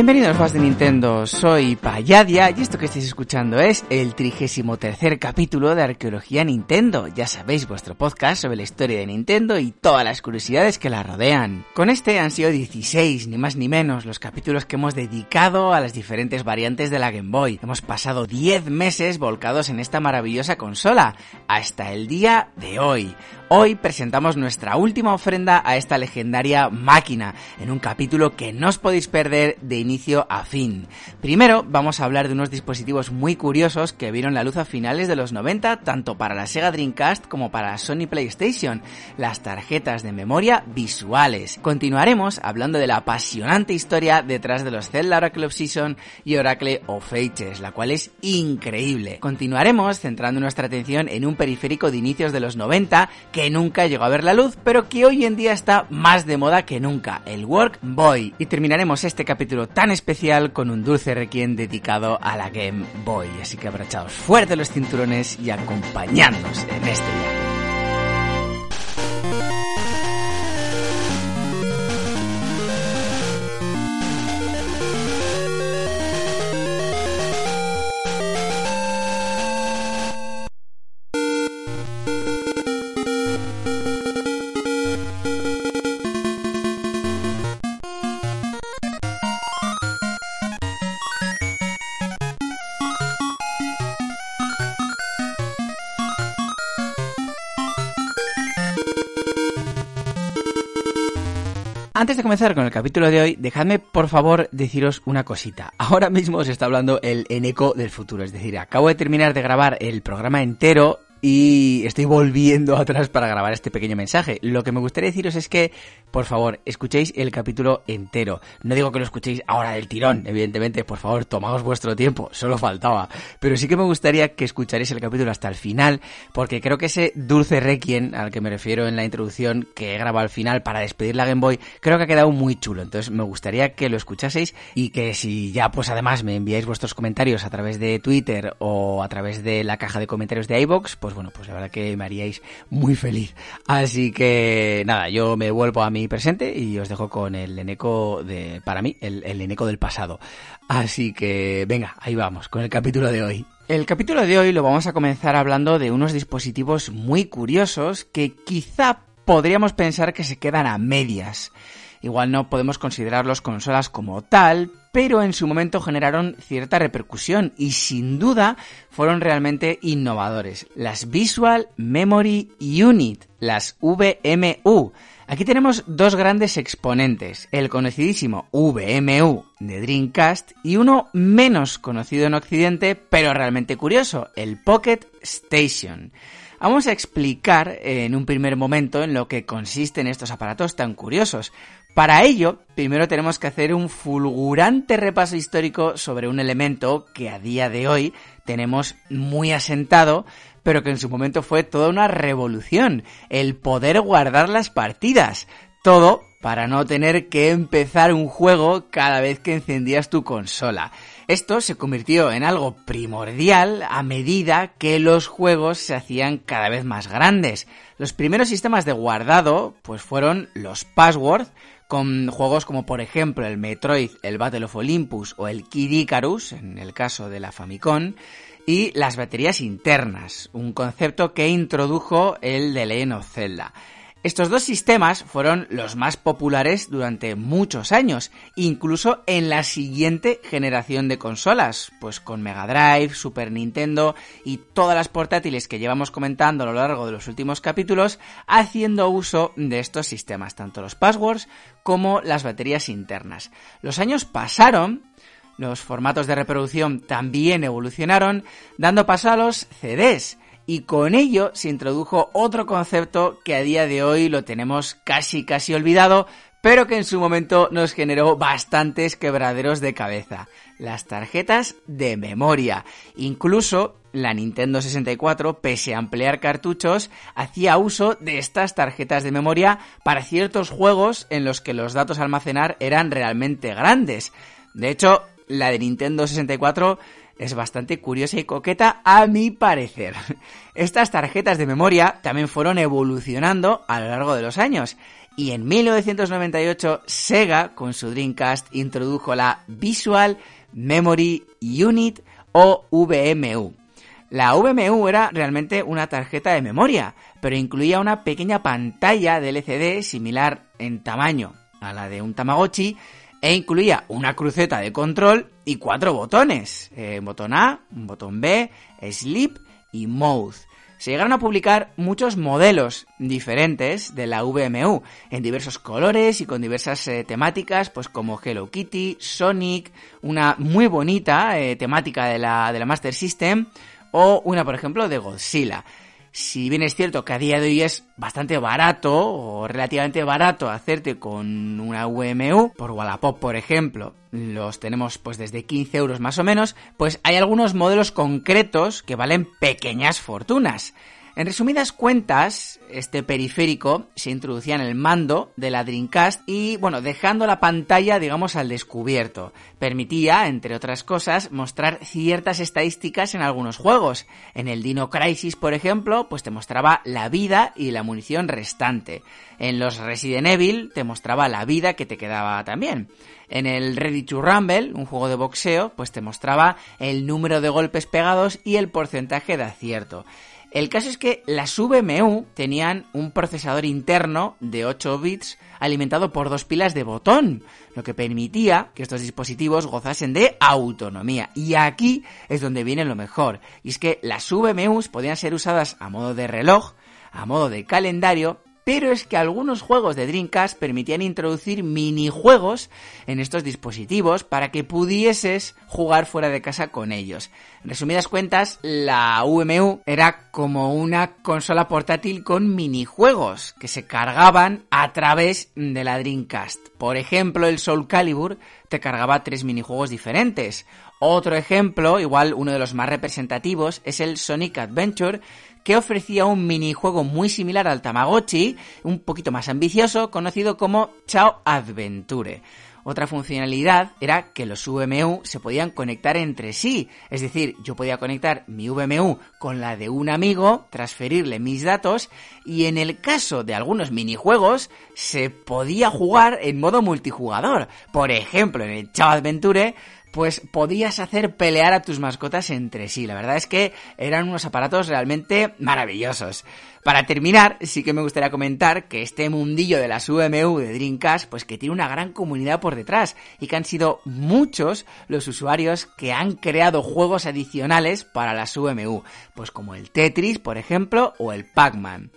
Bienvenidos fans de Nintendo, soy Payadia y esto que estáis escuchando es el 33 capítulo de Arqueología Nintendo, ya sabéis vuestro podcast sobre la historia de Nintendo y todas las curiosidades que la rodean. Con este han sido 16, ni más ni menos, los capítulos que hemos dedicado a las diferentes variantes de la Game Boy. Hemos pasado 10 meses volcados en esta maravillosa consola, hasta el día de hoy. Hoy presentamos nuestra última ofrenda a esta legendaria máquina, en un capítulo que no os podéis perder de inicio a fin. Primero vamos a hablar de unos dispositivos muy curiosos que vieron la luz a finales de los 90 tanto para la Sega Dreamcast como para la Sony PlayStation, las tarjetas de memoria visuales. Continuaremos hablando de la apasionante historia detrás de los Zelda Oracle of Season y Oracle of Ages, la cual es increíble. Continuaremos centrando nuestra atención en un periférico de inicios de los 90 que nunca llegó a ver la luz, pero que hoy en día está más de moda que nunca, el Work Boy. Y terminaremos este capítulo tan especial con un dulce requiem dedicado a la Game Boy. Así que abrachaos fuerte los cinturones y acompañadnos en este viaje. Antes de comenzar con el capítulo de hoy, dejadme por favor deciros una cosita. Ahora mismo os está hablando el Eneco del futuro, es decir, acabo de terminar de grabar el programa entero y estoy volviendo atrás para grabar este pequeño mensaje. Lo que me gustaría deciros es que, por favor, escuchéis el capítulo entero. No digo que lo escuchéis ahora del tirón, evidentemente, por favor, tomaos vuestro tiempo, solo faltaba. Pero sí que me gustaría que escucharéis el capítulo hasta el final, porque creo que ese dulce requiem al que me refiero en la introducción que he grabado al final para despedir la Game Boy, creo que ha quedado muy chulo. Entonces me gustaría que lo escuchaseis y que si ya pues además me enviáis vuestros comentarios a través de Twitter o a través de la caja de comentarios de iBox, pues pues bueno, pues la verdad que me haríais muy feliz. Así que nada, yo me vuelvo a mi presente y os dejo con el eneco de, para mí, el, el eneco del pasado. Así que venga, ahí vamos, con el capítulo de hoy. El capítulo de hoy lo vamos a comenzar hablando de unos dispositivos muy curiosos que quizá podríamos pensar que se quedan a medias. Igual no podemos considerarlos consolas como tal, pero en su momento generaron cierta repercusión y sin duda fueron realmente innovadores. Las Visual Memory Unit, las VMU. Aquí tenemos dos grandes exponentes, el conocidísimo VMU de Dreamcast y uno menos conocido en Occidente, pero realmente curioso, el Pocket Station. Vamos a explicar en un primer momento en lo que consisten estos aparatos tan curiosos. Para ello, primero tenemos que hacer un fulgurante repaso histórico sobre un elemento que a día de hoy tenemos muy asentado, pero que en su momento fue toda una revolución, el poder guardar las partidas. Todo para no tener que empezar un juego cada vez que encendías tu consola. Esto se convirtió en algo primordial a medida que los juegos se hacían cada vez más grandes. Los primeros sistemas de guardado pues fueron los password con juegos como por ejemplo el Metroid, el Battle of Olympus o el Kid Icarus, en el caso de la Famicom, y las baterías internas, un concepto que introdujo el de Legend of Zelda. Estos dos sistemas fueron los más populares durante muchos años, incluso en la siguiente generación de consolas, pues con Mega Drive, Super Nintendo y todas las portátiles que llevamos comentando a lo largo de los últimos capítulos, haciendo uso de estos sistemas, tanto los passwords como las baterías internas. Los años pasaron los formatos de reproducción también evolucionaron, dando paso a los CDs, y con ello se introdujo otro concepto que a día de hoy lo tenemos casi casi olvidado, pero que en su momento nos generó bastantes quebraderos de cabeza, las tarjetas de memoria. Incluso la Nintendo 64, pese a ampliar cartuchos, hacía uso de estas tarjetas de memoria para ciertos juegos en los que los datos a almacenar eran realmente grandes. De hecho, la de Nintendo 64 es bastante curiosa y coqueta a mi parecer. Estas tarjetas de memoria también fueron evolucionando a lo largo de los años Y en 1998 Sega con su Dreamcast introdujo la Visual Memory Unit o VMU. La VMU era realmente una tarjeta de memoria, pero incluía una pequeña pantalla de LCD similar en tamaño a la de un Tamagotchi e incluía una cruceta de control y cuatro botones, eh, botón A, botón B, Sleep y Mode. Se llegaron a publicar muchos modelos diferentes de la VMU, en diversos colores y con diversas eh, temáticas, pues como Hello Kitty, Sonic, una muy bonita eh, temática de la, de la Master System, o una, por ejemplo, de Godzilla. Si bien es cierto que a día de hoy es bastante barato o relativamente barato hacerte con una VMU, por Wallapop por ejemplo, los tenemos pues desde 15 euros más o menos, pues hay algunos modelos concretos que valen pequeñas fortunas. En resumidas cuentas, este periférico se introducía en el mando de la Dreamcast y, bueno, dejando la pantalla, digamos, al descubierto. Permitía, entre otras cosas, mostrar ciertas estadísticas en algunos juegos. En el Dino Crisis, por ejemplo, pues te mostraba la vida y la munición restante. En los Resident Evil te mostraba la vida que te quedaba también. En el Ready to Rumble, un juego de boxeo, pues te mostraba el número de golpes pegados y el porcentaje de acierto. El caso es que las VMU tenían un procesador interno de 8 bits alimentado por dos pilas de botón, lo que permitía que estos dispositivos gozasen de autonomía. Y aquí es donde viene lo mejor, y es que las VMUs podían ser usadas a modo de reloj, a modo de calendario pero es que algunos juegos de Dreamcast permitían introducir minijuegos en estos dispositivos para que pudieses jugar fuera de casa con ellos. En resumidas cuentas, la VMU era como una consola portátil con minijuegos que se cargaban a través de la Dreamcast. Por ejemplo, el Soul Calibur te cargaba tres minijuegos diferentes. Otro ejemplo, igual uno de los más representativos, es el Sonic Adventure, que ofrecía un minijuego muy similar al Tamagotchi, un poquito más ambicioso, conocido como Chao Adventure. Otra funcionalidad era que los VMU se podían conectar entre sí, es decir, yo podía conectar mi VMU con la de un amigo, transferirle mis datos y en el caso de algunos minijuegos se podía jugar en modo multijugador. Por ejemplo, en el Chao Adventure pues podías hacer pelear a tus mascotas entre sí. La verdad es que eran unos aparatos realmente maravillosos. Para terminar, sí que me gustaría comentar que este mundillo de las VMU de Dreamcast, pues que tiene una gran comunidad por detrás y que han sido muchos los usuarios que han creado juegos adicionales para las VMU, pues como el Tetris, por ejemplo, o el Pac-Man.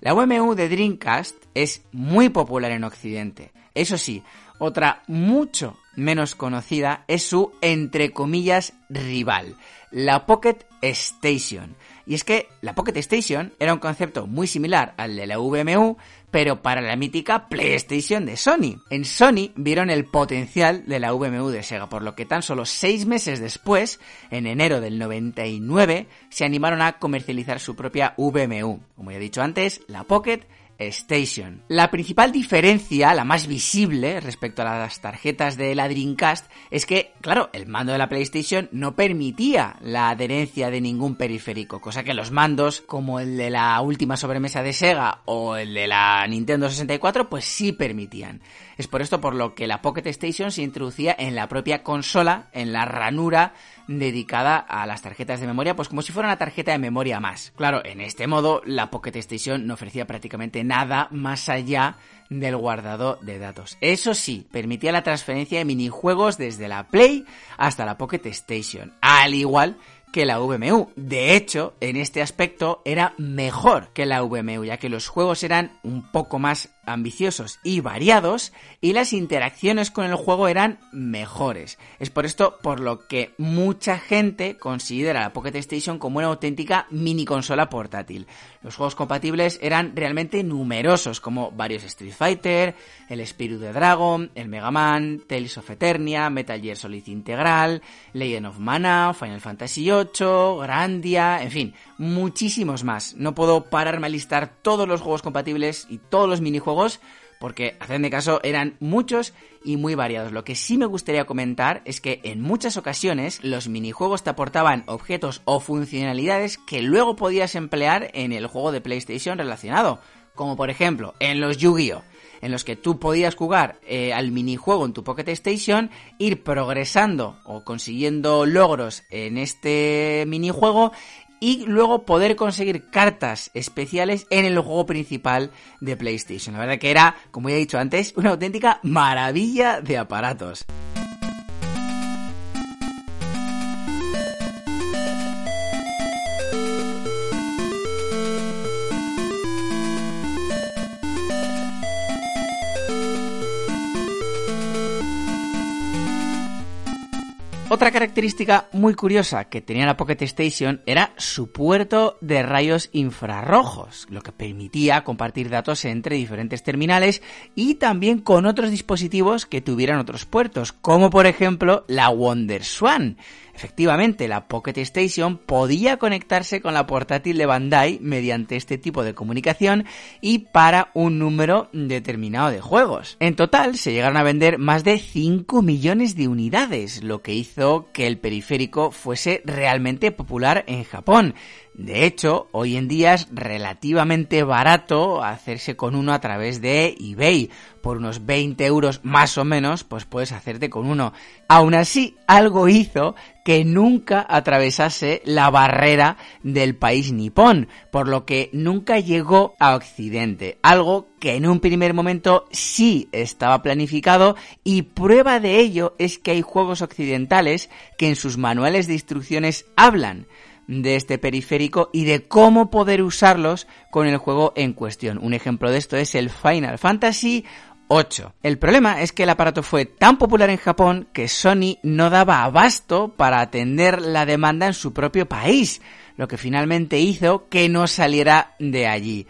La VMU de Dreamcast es muy popular en Occidente. Eso sí, otra mucho menos conocida es su, entre comillas, rival, la Pocket Station. Y es que la Pocket Station era un concepto muy similar al de la VMU, pero para la mítica PlayStation de Sony. En Sony vieron el potencial de la VMU de Sega, por lo que tan solo seis meses después, en enero del 99, se animaron a comercializar su propia VMU. Como ya he dicho antes, la Pocket Station. La principal diferencia, la más visible respecto a las tarjetas de la Dreamcast, es que, claro, el mando de la PlayStation no permitía la adherencia de ningún periférico, cosa que los mandos, como el de la última sobremesa de Sega o el de la Nintendo 64, pues sí permitían. Es por esto por lo que la Pocket Station se introducía en la propia consola, en la ranura dedicada a las tarjetas de memoria, pues como si fuera una tarjeta de memoria más. Claro, en este modo la Pocket Station no ofrecía prácticamente nada más allá del guardado de datos. Eso sí, permitía la transferencia de minijuegos desde la Play hasta la Pocket Station, al igual que la VMU. De hecho, en este aspecto era mejor que la VMU, ya que los juegos eran un poco más ambiciosos y variados y las interacciones con el juego eran mejores. Es por esto por lo que mucha gente considera la Pocket Station como una auténtica mini consola portátil. Los juegos compatibles eran realmente numerosos como varios Street Fighter, el Spirit de Dragon, el Mega Man, Tales of Eternia, Metal Gear Solid Integral, Legend of Mana, Final Fantasy VIII, Grandia, en fin, muchísimos más. No puedo pararme a listar todos los juegos compatibles y todos los minijuegos porque, hacedme caso, eran muchos y muy variados. Lo que sí me gustaría comentar es que en muchas ocasiones los minijuegos te aportaban objetos o funcionalidades que luego podías emplear en el juego de PlayStation relacionado, como por ejemplo en los Yu-Gi-Oh! en los que tú podías jugar eh, al minijuego en tu Pocket Station, ir progresando o consiguiendo logros en este minijuego y luego poder conseguir cartas especiales en el juego principal de PlayStation. La verdad que era, como ya he dicho antes, una auténtica maravilla de aparatos. Otra característica muy curiosa que tenía la Pocket Station era su puerto de rayos infrarrojos, lo que permitía compartir datos entre diferentes terminales y también con otros dispositivos que tuvieran otros puertos, como por ejemplo la WonderSwan. Efectivamente, la Pocket Station podía conectarse con la portátil de Bandai mediante este tipo de comunicación y para un número determinado de juegos. En total se llegaron a vender más de 5 millones de unidades, lo que hizo que el periférico fuese realmente popular en Japón. De hecho, hoy en día es relativamente barato hacerse con uno a través de eBay. Por unos 20 euros más o menos, pues puedes hacerte con uno. Aún así, algo hizo que nunca atravesase la barrera del país nipón, por lo que nunca llegó a Occidente. Algo que en un primer momento sí estaba planificado y prueba de ello es que hay juegos occidentales que en sus manuales de instrucciones hablan de este periférico y de cómo poder usarlos con el juego en cuestión. Un ejemplo de esto es el Final Fantasy 8. El problema es que el aparato fue tan popular en Japón que Sony no daba abasto para atender la demanda en su propio país, lo que finalmente hizo que no saliera de allí.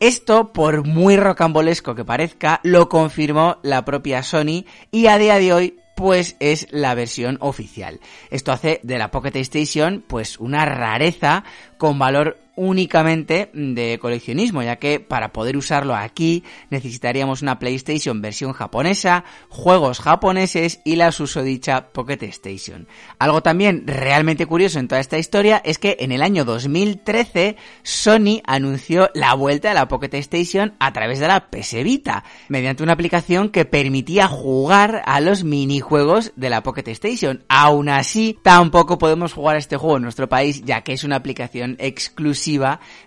Esto, por muy rocambolesco que parezca, lo confirmó la propia Sony y a día de hoy pues es la versión oficial. Esto hace de la Pocket Station pues una rareza con valor únicamente de coleccionismo, ya que para poder usarlo aquí necesitaríamos una PlayStation versión japonesa, juegos japoneses y la susodicha Pocket Station. Algo también realmente curioso en toda esta historia es que en el año 2013 Sony anunció la vuelta de la Pocket Station a través de la PS Vita, mediante una aplicación que permitía jugar a los minijuegos de la Pocket Station. Aún así, tampoco podemos jugar a este juego en nuestro país, ya que es una aplicación exclusiva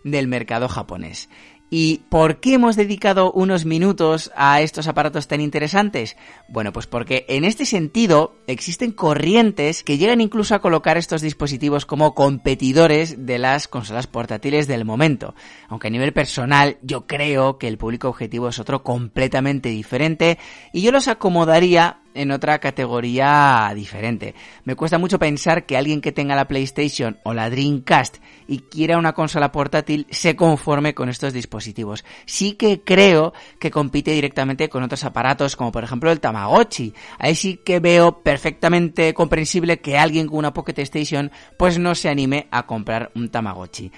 del mercado japonés. ¿Y por qué hemos dedicado unos minutos a estos aparatos tan interesantes? Bueno, pues porque en este sentido existen corrientes que llegan incluso a colocar estos dispositivos como competidores de las consolas portátiles del momento. Aunque a nivel personal yo creo que el público objetivo es otro completamente diferente y yo los acomodaría en otra categoría diferente. Me cuesta mucho pensar que alguien que tenga la PlayStation o la Dreamcast y quiera una consola portátil se conforme con estos dispositivos. Sí que creo que compite directamente con otros aparatos como por ejemplo el Tamagotchi. Ahí sí que veo perfectamente comprensible que alguien con una Pocket Station pues no se anime a comprar un Tamagotchi.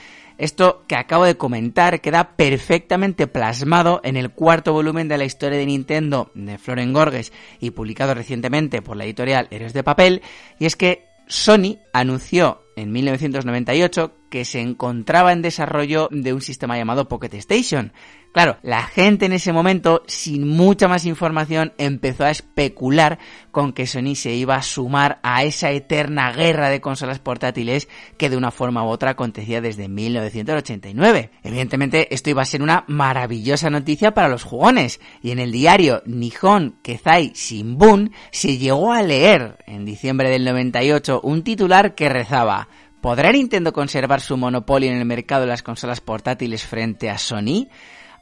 Esto que acabo de comentar queda perfectamente plasmado en el cuarto volumen de la historia de Nintendo de Floren Gorges y publicado recientemente por la editorial Héroes de Papel, y es que Sony anunció en 1998 que se encontraba en desarrollo de un sistema llamado Pocket Station. Claro, la gente en ese momento, sin mucha más información, empezó a especular con que Sony se iba a sumar a esa eterna guerra de consolas portátiles que de una forma u otra acontecía desde 1989. Evidentemente, esto iba a ser una maravillosa noticia para los jugones, y en el diario Nihon Kezai Shimbun se llegó a leer en diciembre del 98 un titular que rezaba ¿Podrá Nintendo conservar su monopolio en el mercado de las consolas portátiles frente a Sony?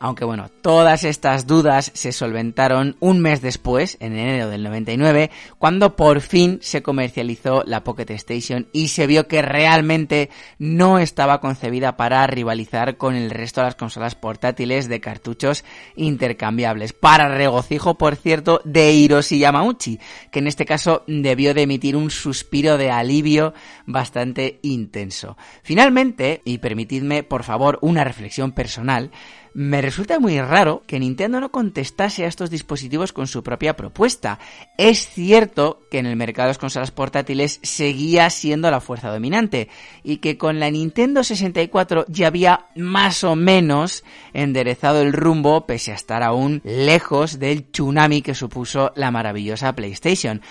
Aunque bueno, todas estas dudas se solventaron un mes después, en enero del 99, cuando por fin se comercializó la Pocket Station y se vio que realmente no estaba concebida para rivalizar con el resto de las consolas portátiles de cartuchos intercambiables. Para regocijo, por cierto, de Hiroshi Yamauchi, que en este caso debió de emitir un suspiro de alivio bastante intenso. Finalmente, y permitidme por favor una reflexión personal, me resulta muy raro que Nintendo no contestase a estos dispositivos con su propia propuesta. Es cierto que en el mercado de las consolas portátiles seguía siendo la fuerza dominante y que con la Nintendo 64 ya había más o menos enderezado el rumbo pese a estar aún lejos del tsunami que supuso la maravillosa PlayStation.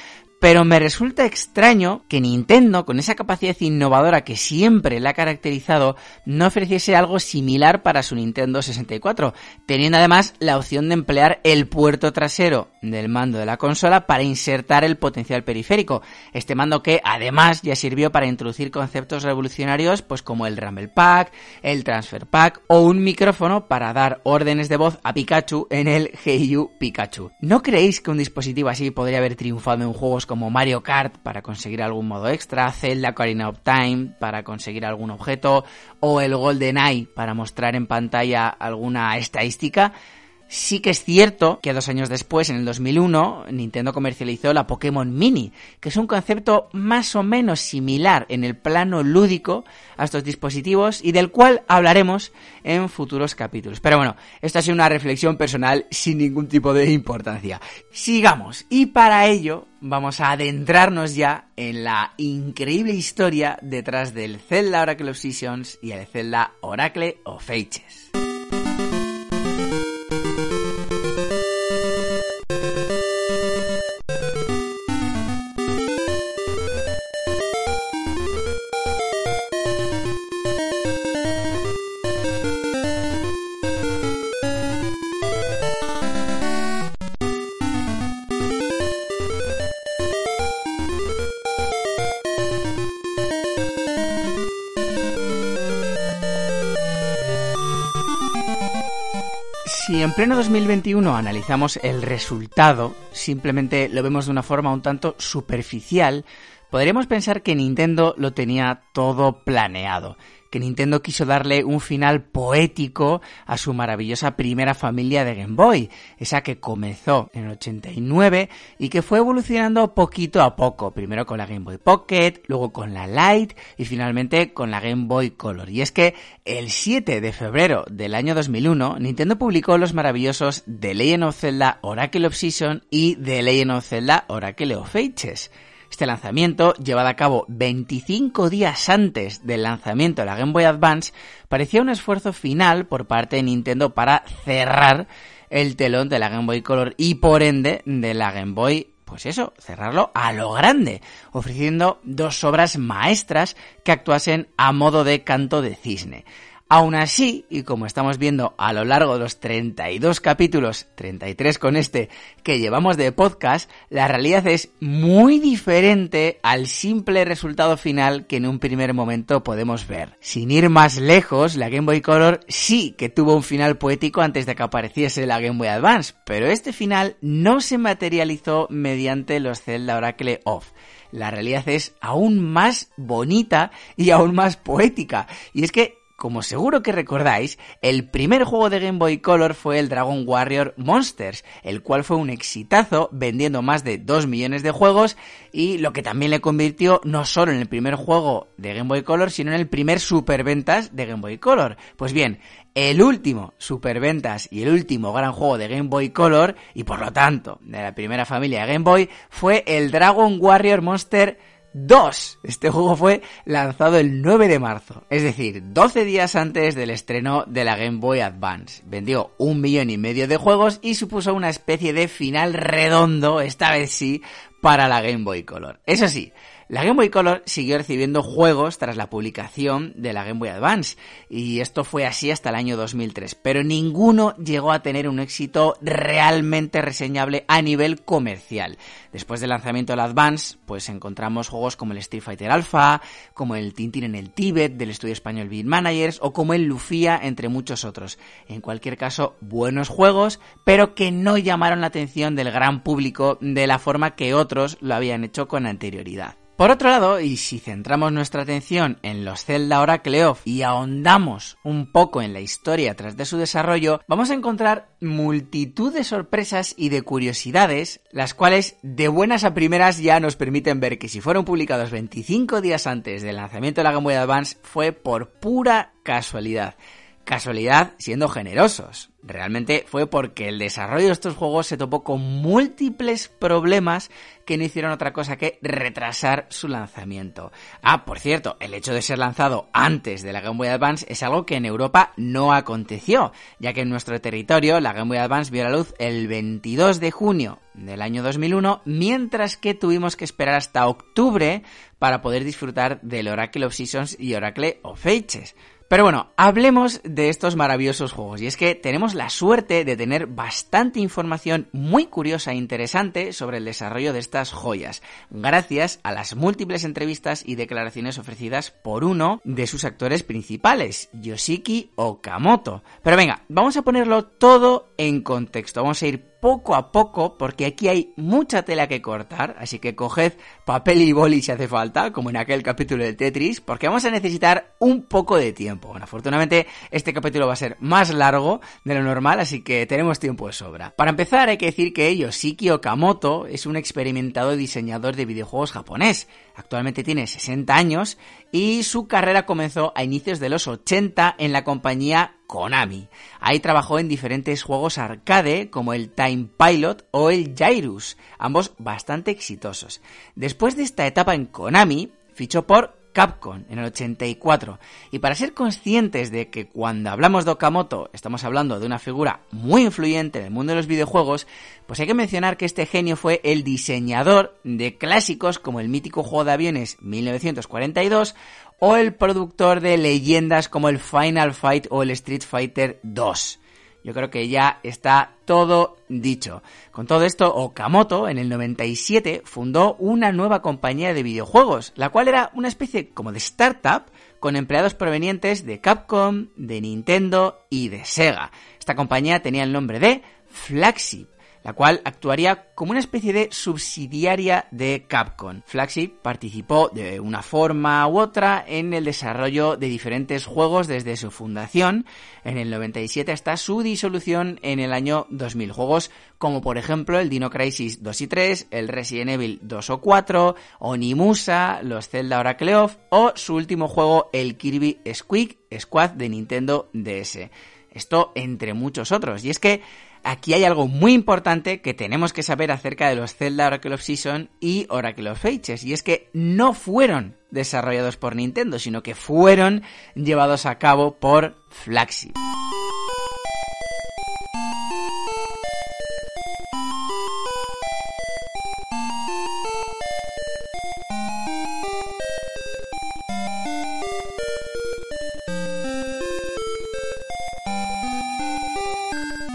Pero me resulta extraño que Nintendo, con esa capacidad innovadora que siempre la ha caracterizado, no ofreciese algo similar para su Nintendo 64, teniendo además la opción de emplear el puerto trasero del mando de la consola para insertar el potencial periférico. Este mando que además ya sirvió para introducir conceptos revolucionarios pues como el Rumble Pack, el Transfer Pack o un micrófono para dar órdenes de voz a Pikachu en el Heiyu Pikachu. ¿No creéis que un dispositivo así podría haber triunfado en juegos como Mario Kart para conseguir algún modo extra, Zelda Ocarina of Time para conseguir algún objeto o el Golden Eye para mostrar en pantalla alguna estadística, Sí que es cierto que dos años después, en el 2001, Nintendo comercializó la Pokémon Mini, que es un concepto más o menos similar en el plano lúdico a estos dispositivos y del cual hablaremos en futuros capítulos. Pero bueno, esta ha sido una reflexión personal sin ningún tipo de importancia. Sigamos, y para ello vamos a adentrarnos ya en la increíble historia detrás del Zelda Oracle of Seasons y el Zelda Oracle of Ages. Pleno 2021 analizamos el resultado, simplemente lo vemos de una forma un tanto superficial, podríamos pensar que Nintendo lo tenía todo planeado que Nintendo quiso darle un final poético a su maravillosa primera familia de Game Boy, esa que comenzó en el 89 y que fue evolucionando poquito a poco, primero con la Game Boy Pocket, luego con la Lite y finalmente con la Game Boy Color. Y es que el 7 de febrero del año 2001, Nintendo publicó los maravillosos The Legend of Zelda Oracle of Season y The Legend of Zelda Oracle of Ages. Este lanzamiento, llevado a cabo 25 días antes del lanzamiento de la Game Boy Advance, parecía un esfuerzo final por parte de Nintendo para cerrar el telón de la Game Boy Color y por ende de la Game Boy pues eso, cerrarlo a lo grande, ofreciendo dos obras maestras que actuasen a modo de canto de cisne. Aún así, y como estamos viendo a lo largo de los 32 capítulos, 33 con este, que llevamos de podcast, la realidad es muy diferente al simple resultado final que en un primer momento podemos ver. Sin ir más lejos, la Game Boy Color sí que tuvo un final poético antes de que apareciese la Game Boy Advance, pero este final no se materializó mediante los Zelda Oracle Off la realidad es aún más bonita y aún más poética. Y es que como seguro que recordáis, el primer juego de Game Boy Color fue el Dragon Warrior Monsters, el cual fue un exitazo vendiendo más de 2 millones de juegos y lo que también le convirtió no solo en el primer juego de Game Boy Color, sino en el primer superventas de Game Boy Color. Pues bien, el último superventas y el último gran juego de Game Boy Color y por lo tanto de la primera familia de Game Boy fue el Dragon Warrior Monster 2. Este juego fue lanzado el 9 de marzo, es decir, 12 días antes del estreno de la Game Boy Advance. Vendió un millón y medio de juegos y supuso una especie de final redondo, esta vez sí, para la Game Boy Color. Eso sí, la Game Boy Color siguió recibiendo juegos tras la publicación de la Game Boy Advance, y esto fue así hasta el año 2003, pero ninguno llegó a tener un éxito realmente reseñable a nivel comercial. Después del lanzamiento del Advance, pues encontramos juegos como el Street Fighter Alpha, como el Tintin en el Tíbet del estudio español Beat Managers o como el Lufia, entre muchos otros. En cualquier caso, buenos juegos, pero que no llamaron la atención del gran público de la forma que otros lo habían hecho con anterioridad. Por otro lado, y si centramos nuestra atención en los Zelda Oracle Of y ahondamos un poco en la historia tras de su desarrollo, vamos a encontrar multitud de sorpresas y de curiosidades, las cuales de buenas a primeras ya nos permiten ver que si fueron publicados 25 días antes del lanzamiento de la Game Boy Advance fue por pura casualidad. Casualidad siendo generosos. Realmente fue porque el desarrollo de estos juegos se topó con múltiples problemas que no hicieron otra cosa que retrasar su lanzamiento. Ah, por cierto, el hecho de ser lanzado antes de la Game Boy Advance es algo que en Europa no aconteció, ya que en nuestro territorio la Game Boy Advance vio la luz el 22 de junio del año 2001, mientras que tuvimos que esperar hasta octubre para poder disfrutar del Oracle of Seasons y Oracle of Ages. Pero bueno, hablemos de estos maravillosos juegos. Y es que tenemos la suerte de tener bastante información muy curiosa e interesante sobre el desarrollo de estas joyas, gracias a las múltiples entrevistas y declaraciones ofrecidas por uno de sus actores principales, Yoshiki Okamoto. Pero venga, vamos a ponerlo todo en contexto. Vamos a ir poco a poco porque aquí hay mucha tela que cortar, así que coged papel y boli si hace falta, como en aquel capítulo de Tetris, porque vamos a necesitar un poco de tiempo. Bueno, afortunadamente este capítulo va a ser más largo de lo normal, así que tenemos tiempo de sobra. Para empezar hay que decir que Yoshiki Okamoto es un experimentado diseñador de videojuegos japonés. Actualmente tiene 60 años y su carrera comenzó a inicios de los 80 en la compañía Konami. Ahí trabajó en diferentes juegos arcade como el Time Pilot o el Jairus, ambos bastante exitosos. Después de esta etapa en Konami, fichó por Capcom en el 84. Y para ser conscientes de que cuando hablamos de Okamoto estamos hablando de una figura muy influyente en el mundo de los videojuegos, pues hay que mencionar que este genio fue el diseñador de clásicos como el mítico juego de aviones 1942 o el productor de leyendas como el Final Fight o el Street Fighter 2 yo creo que ya está todo dicho. Con todo esto, Okamoto en el 97 fundó una nueva compañía de videojuegos, la cual era una especie como de startup con empleados provenientes de Capcom, de Nintendo y de Sega. Esta compañía tenía el nombre de Flagship la cual actuaría como una especie de subsidiaria de Capcom. Flagship participó de una forma u otra en el desarrollo de diferentes juegos desde su fundación en el 97 hasta su disolución en el año 2000. Juegos como por ejemplo el Dino Crisis 2 y 3, el Resident Evil 2 o 4, Onimusa, los Zelda Oracle of o su último juego el Kirby Squeak Squad de Nintendo DS. Esto entre muchos otros. Y es que aquí hay algo muy importante que tenemos que saber acerca de los Zelda Oracle of Season y Oracle of Ages, y es que no fueron desarrollados por Nintendo, sino que fueron llevados a cabo por Flagship.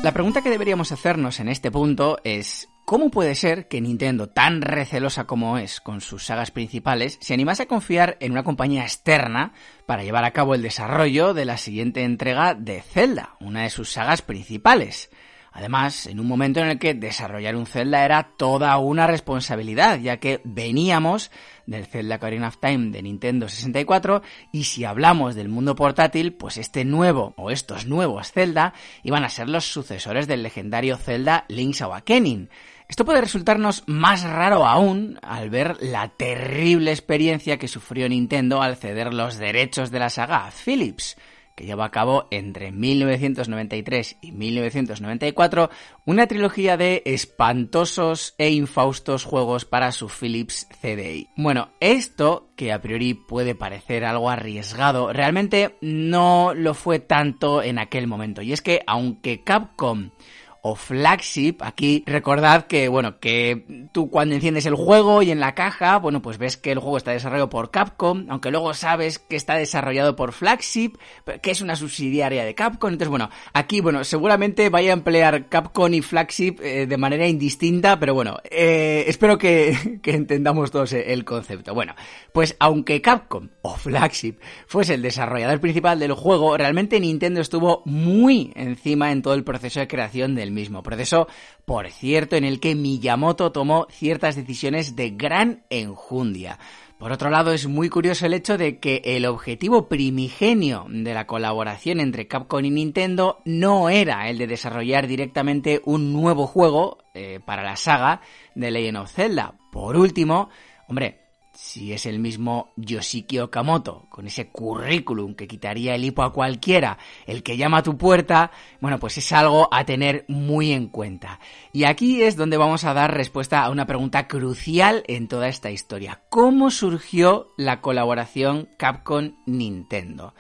La pregunta que deberíamos hacernos en este punto es ¿Cómo puede ser que Nintendo, tan recelosa como es con sus sagas principales, se animase a confiar en una compañía externa para llevar a cabo el desarrollo de la siguiente entrega de Zelda, una de sus sagas principales? Además, en un momento en el que desarrollar un Zelda era toda una responsabilidad, ya que veníamos del Zelda Ocarina of Time de Nintendo 64 y si hablamos del mundo portátil, pues este nuevo o estos nuevos Zelda iban a ser los sucesores del legendario Zelda Link's Awakening. Esto puede resultarnos más raro aún al ver la terrible experiencia que sufrió Nintendo al ceder los derechos de la saga a Philips que llevó a cabo entre 1993 y 1994 una trilogía de espantosos e infaustos juegos para su Philips CDI. Bueno, esto, que a priori puede parecer algo arriesgado, realmente no lo fue tanto en aquel momento. Y es que aunque Capcom o flagship. Aquí recordad que, bueno, que tú cuando enciendes el juego y en la caja, bueno, pues ves que el juego está desarrollado por Capcom, aunque luego sabes que está desarrollado por flagship, que es una subsidiaria de Capcom. Entonces, bueno, aquí, bueno, seguramente vaya a emplear Capcom y flagship eh, de manera indistinta, pero bueno, eh, espero que, que entendamos todos el concepto. Bueno, pues aunque Capcom o flagship fuese el desarrollador principal del juego, realmente Nintendo estuvo muy encima en todo el proceso de creación del mismo proceso, por cierto, en el que Miyamoto tomó ciertas decisiones de gran enjundia. Por otro lado, es muy curioso el hecho de que el objetivo primigenio de la colaboración entre Capcom y Nintendo no era el de desarrollar directamente un nuevo juego eh, para la saga de Legend of Zelda. Por último, hombre, si es el mismo Yoshiki Okamoto, con ese currículum que quitaría el hipo a cualquiera, el que llama a tu puerta, bueno, pues es algo a tener muy en cuenta. Y aquí es donde vamos a dar respuesta a una pregunta crucial en toda esta historia. ¿Cómo surgió la colaboración Capcom-Nintendo?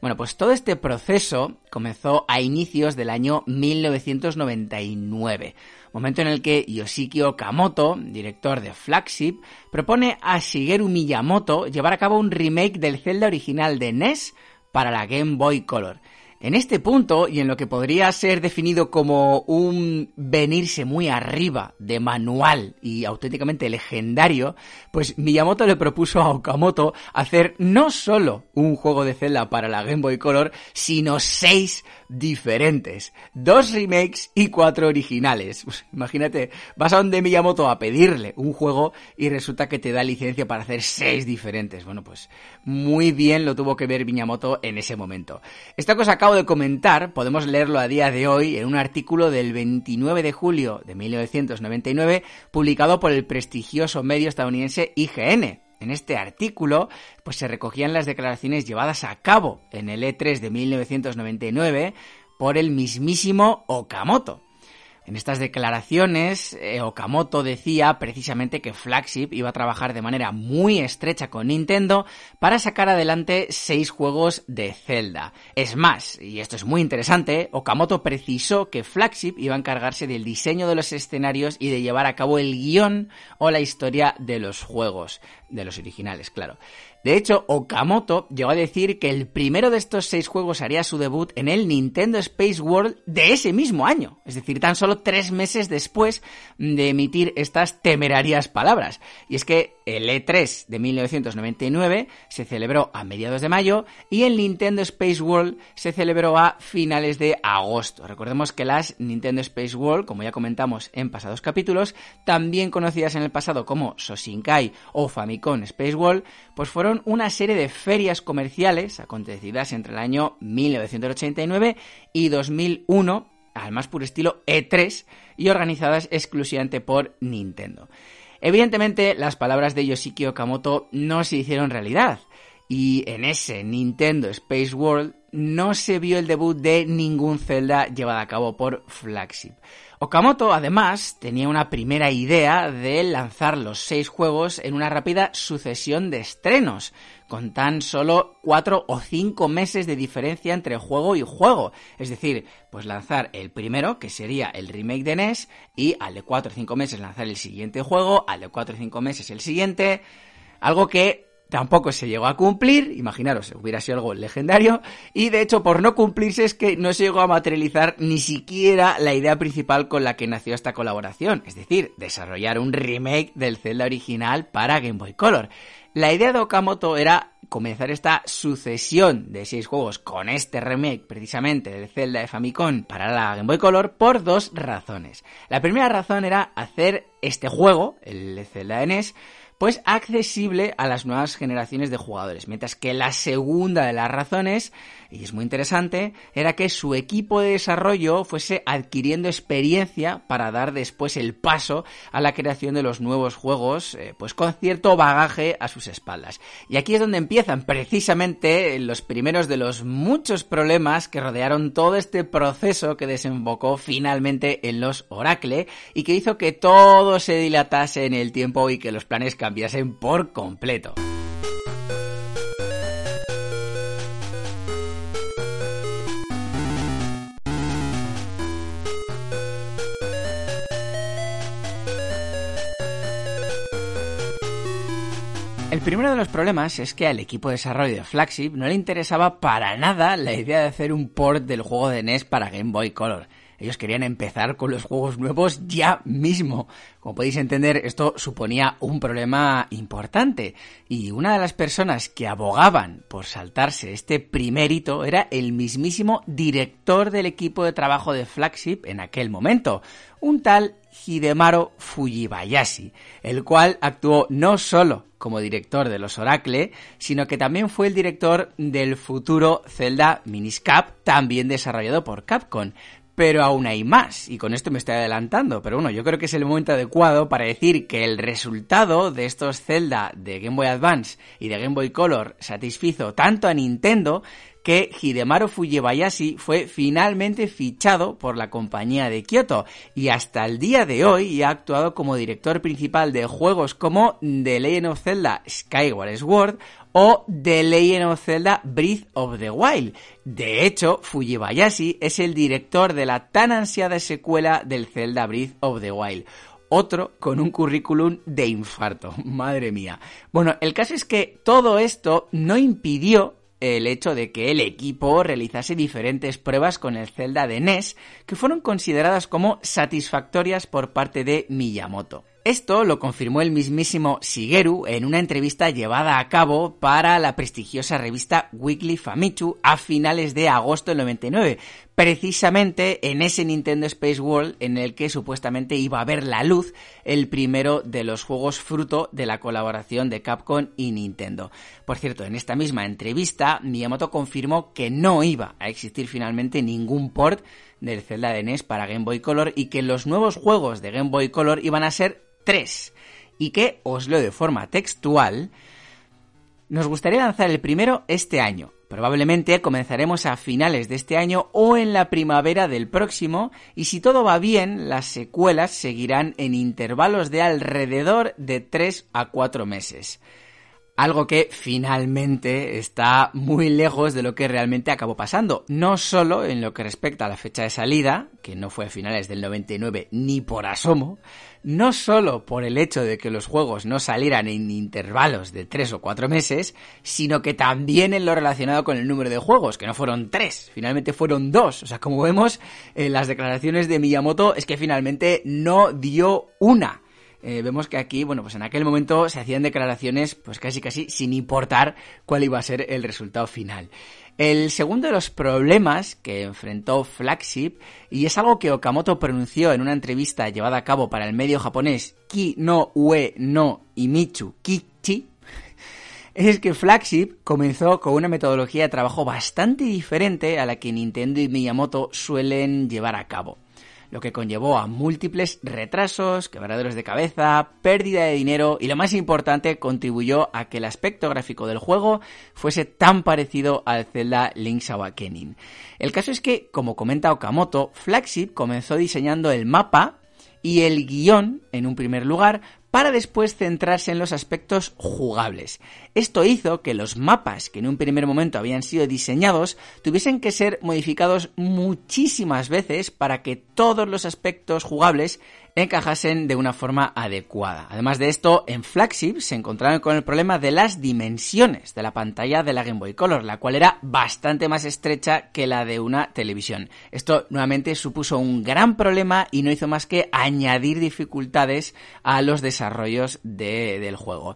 Bueno, pues todo este proceso comenzó a inicios del año 1999 momento en el que Yoshiki Okamoto, director de Flagship, propone a Shigeru Miyamoto llevar a cabo un remake del Zelda original de NES para la Game Boy Color. En este punto, y en lo que podría ser definido como un venirse muy arriba de manual y auténticamente legendario, pues Miyamoto le propuso a Okamoto hacer no solo un juego de Zelda para la Game Boy Color, sino seis diferentes. Dos remakes y cuatro originales. Pues, imagínate, vas a donde Miyamoto a pedirle un juego y resulta que te da licencia para hacer seis diferentes. Bueno, pues muy bien lo tuvo que ver Miyamoto en ese momento. Esta cosa acabo de comentar, podemos leerlo a día de hoy en un artículo del 29 de julio de 1999 publicado por el prestigioso medio estadounidense IGN. En este artículo, pues se recogían las declaraciones llevadas a cabo en el E3 de 1999 por el mismísimo Okamoto. En estas declaraciones, eh, Okamoto decía precisamente que Flagship iba a trabajar de manera muy estrecha con Nintendo para sacar adelante seis juegos de Zelda. Es más, y esto es muy interesante, Okamoto precisó que Flagship iba a encargarse del diseño de los escenarios y de llevar a cabo el guion o la historia de los juegos, de los originales, claro. De hecho, Okamoto llegó a decir que el primero de estos seis juegos haría su debut en el Nintendo Space World de ese mismo año, es decir, tan solo tres meses después de emitir estas temerarias palabras. Y es que el E3 de 1999 se celebró a mediados de mayo y el Nintendo Space World se celebró a finales de agosto. Recordemos que las Nintendo Space World, como ya comentamos en pasados capítulos, también conocidas en el pasado como Soshinkai o Famicom Space World, pues fueron una serie de ferias comerciales acontecidas entre el año 1989 y 2001 al más puro estilo E3 y organizadas exclusivamente por Nintendo. Evidentemente, las palabras de Yoshiki Okamoto no se hicieron realidad, y en ese Nintendo Space World no se vio el debut de ningún Zelda llevado a cabo por Flagship. Okamoto, además, tenía una primera idea de lanzar los seis juegos en una rápida sucesión de estrenos, con tan solo cuatro o cinco meses de diferencia entre juego y juego. Es decir, pues lanzar el primero, que sería el remake de NES, y al de cuatro o cinco meses lanzar el siguiente juego, al de cuatro o cinco meses el siguiente. Algo que tampoco se llegó a cumplir, imaginaros, hubiera sido algo legendario, y de hecho por no cumplirse es que no se llegó a materializar ni siquiera la idea principal con la que nació esta colaboración, es decir, desarrollar un remake del Zelda original para Game Boy Color. La idea de Okamoto era comenzar esta sucesión de seis juegos con este remake precisamente del Zelda de Famicom para la Game Boy Color por dos razones. La primera razón era hacer este juego, el Zelda NES, pues accesible a las nuevas generaciones de jugadores. Mientras que la segunda de las razones, y es muy interesante, era que su equipo de desarrollo fuese adquiriendo experiencia para dar después el paso a la creación de los nuevos juegos, eh, pues con cierto bagaje a sus espaldas. Y aquí es donde empiezan precisamente los primeros de los muchos problemas que rodearon todo este proceso que desembocó finalmente en los Oracle y que hizo que todo se dilatase en el tiempo y que los planes cambiasen por completo. Primero de los problemas es que al equipo de desarrollo de Flagship no le interesaba para nada la idea de hacer un port del juego de NES para Game Boy Color. Ellos querían empezar con los juegos nuevos ya mismo. Como podéis entender, esto suponía un problema importante. Y una de las personas que abogaban por saltarse este primer hito era el mismísimo director del equipo de trabajo de Flagship en aquel momento, un tal Hidemaro Fujibayashi, el cual actuó no solo como director de los Oracle, sino que también fue el director del futuro Zelda Miniscap, también desarrollado por Capcom. pero aún hay más, y con esto me estoy adelantando, pero bueno, yo creo que es el momento adecuado para decir que el resultado de estos Zelda de Game Boy Advance y de Game Boy Color satisfizo tanto a Nintendo que Hidemaru Fujibayashi fue finalmente fichado por la compañía de Kyoto y hasta el día de hoy ha actuado como director principal de juegos como The Legend of Zelda Skyward Sword o The Legend of Zelda Breath of the Wild. De hecho, Fujibayashi es el director de la tan ansiada secuela del Zelda Breath of the Wild otro con un currículum de infarto. Madre mía. Bueno, el caso es que todo esto no impidió el hecho de que el equipo realizase diferentes pruebas con el Zelda de NES que fueron consideradas como satisfactorias por parte de Miyamoto. Esto lo confirmó el mismísimo Shigeru en una entrevista llevada a cabo para la prestigiosa revista Weekly Famitsu a finales de agosto del 99, precisamente en ese Nintendo Space World en el que supuestamente iba a ver la luz el primero de los juegos fruto de la colaboración de Capcom y Nintendo. Por cierto, en esta misma entrevista, Miyamoto confirmó que no iba a existir finalmente ningún port del Zelda de NES para Game Boy Color y que los nuevos juegos de Game Boy Color iban a ser 3 y que, os leo de forma textual, nos gustaría lanzar el primero este año. Probablemente comenzaremos a finales de este año o en la primavera del próximo y si todo va bien, las secuelas seguirán en intervalos de alrededor de 3 a 4 meses. Algo que finalmente está muy lejos de lo que realmente acabó pasando. No solo en lo que respecta a la fecha de salida, que no fue a finales del 99 ni por asomo, no solo por el hecho de que los juegos no salieran en intervalos de 3 o 4 meses, sino que también en lo relacionado con el número de juegos, que no fueron 3, finalmente fueron 2. O sea, como vemos en las declaraciones de Miyamoto, es que finalmente no dio una eh, vemos que aquí, bueno, pues en aquel momento se hacían declaraciones, pues casi casi sin importar cuál iba a ser el resultado final. El segundo de los problemas que enfrentó Flagship, y es algo que Okamoto pronunció en una entrevista llevada a cabo para el medio japonés Ki no Ue no Imichu Kichi, es que Flagship comenzó con una metodología de trabajo bastante diferente a la que Nintendo y Miyamoto suelen llevar a cabo lo que conllevó a múltiples retrasos, quebraderos de cabeza, pérdida de dinero y lo más importante, contribuyó a que el aspecto gráfico del juego fuese tan parecido al Zelda Link's Awakening. El caso es que, como comenta Okamoto, Flagship comenzó diseñando el mapa y el guion en un primer lugar para después centrarse en los aspectos jugables. Esto hizo que los mapas que en un primer momento habían sido diseñados tuviesen que ser modificados muchísimas veces para que todos los aspectos jugables encajasen de una forma adecuada. Además de esto, en Flagship se encontraron con el problema de las dimensiones de la pantalla de la Game Boy Color, la cual era bastante más estrecha que la de una televisión. Esto nuevamente supuso un gran problema y no hizo más que añadir dificultades a los desarrollos del juego.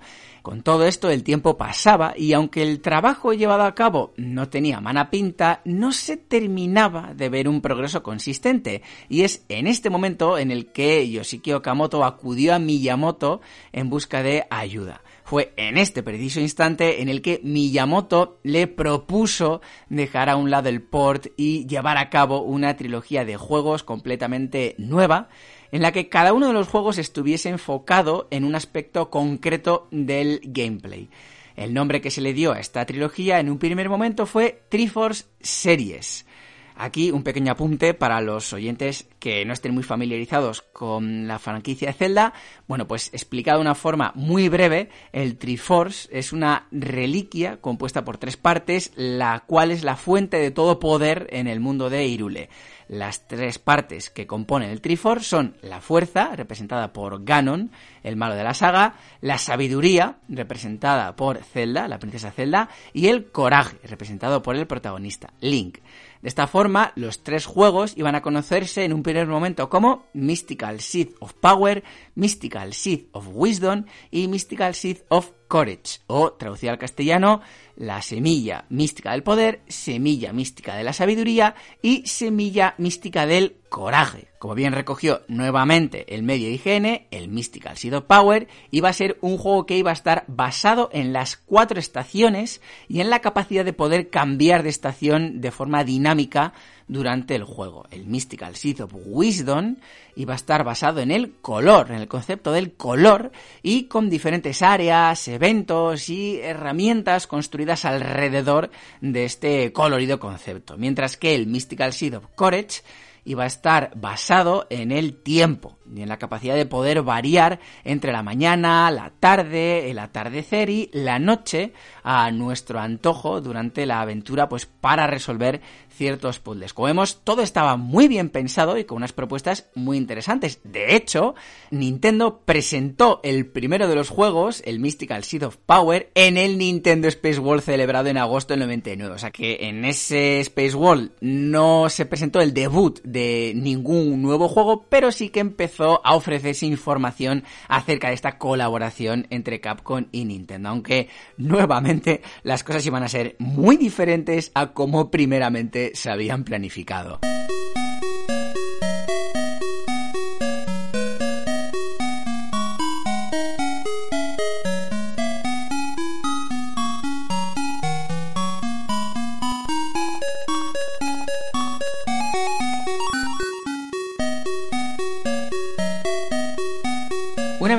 Con todo esto el tiempo pasaba y aunque el trabajo llevado a cabo no tenía mala pinta, no se terminaba de ver un progreso consistente. Y es en este momento en el que Yoshiki Okamoto acudió a Miyamoto en busca de ayuda. Fue en este preciso instante en el que Miyamoto le propuso dejar a un lado el port y llevar a cabo una trilogía de juegos completamente nueva en la que cada uno de los juegos estuviese enfocado en un aspecto concreto del gameplay. El nombre que se le dio a esta trilogía en un primer momento fue Triforce Series. Aquí un pequeño apunte para los oyentes que no estén muy familiarizados con la franquicia de Zelda. Bueno, pues explicado de una forma muy breve, el Triforce es una reliquia compuesta por tres partes, la cual es la fuente de todo poder en el mundo de Irule. Las tres partes que componen el Triforce son la fuerza, representada por Ganon, el malo de la saga, la sabiduría, representada por Zelda, la princesa Zelda, y el coraje, representado por el protagonista, Link. De esta forma, los tres juegos iban a conocerse en un primer momento como Mystical Seed of Power, Mystical Seed of Wisdom y Mystical Seed of Courage, o traducido al castellano, la semilla mística del poder, semilla mística de la sabiduría y semilla mística del coraje. Como bien recogió nuevamente el medio IGN, el Mystical Seed of Power iba a ser un juego que iba a estar basado en las cuatro estaciones y en la capacidad de poder cambiar de estación de forma dinámica durante el juego. El Mystical Seed of Wisdom iba a estar basado en el color, en el concepto del color y con diferentes áreas, eventos y herramientas construidas alrededor de este colorido concepto. Mientras que el Mystical Seed of Courage iba a estar basado en el tiempo y en la capacidad de poder variar entre la mañana, la tarde, el atardecer y la noche a nuestro antojo durante la aventura pues para resolver ciertos puzzles. Como vemos, todo estaba muy bien pensado y con unas propuestas muy interesantes. De hecho, Nintendo presentó el primero de los juegos, el Mystical Seed of Power, en el Nintendo Space World celebrado en agosto del 99. O sea que en ese Space World no se presentó el debut de ningún nuevo juego, pero sí que empezó a ofrecerse información acerca de esta colaboración entre Capcom y Nintendo. Aunque nuevamente las cosas iban a ser muy diferentes a como primeramente se habían planificado.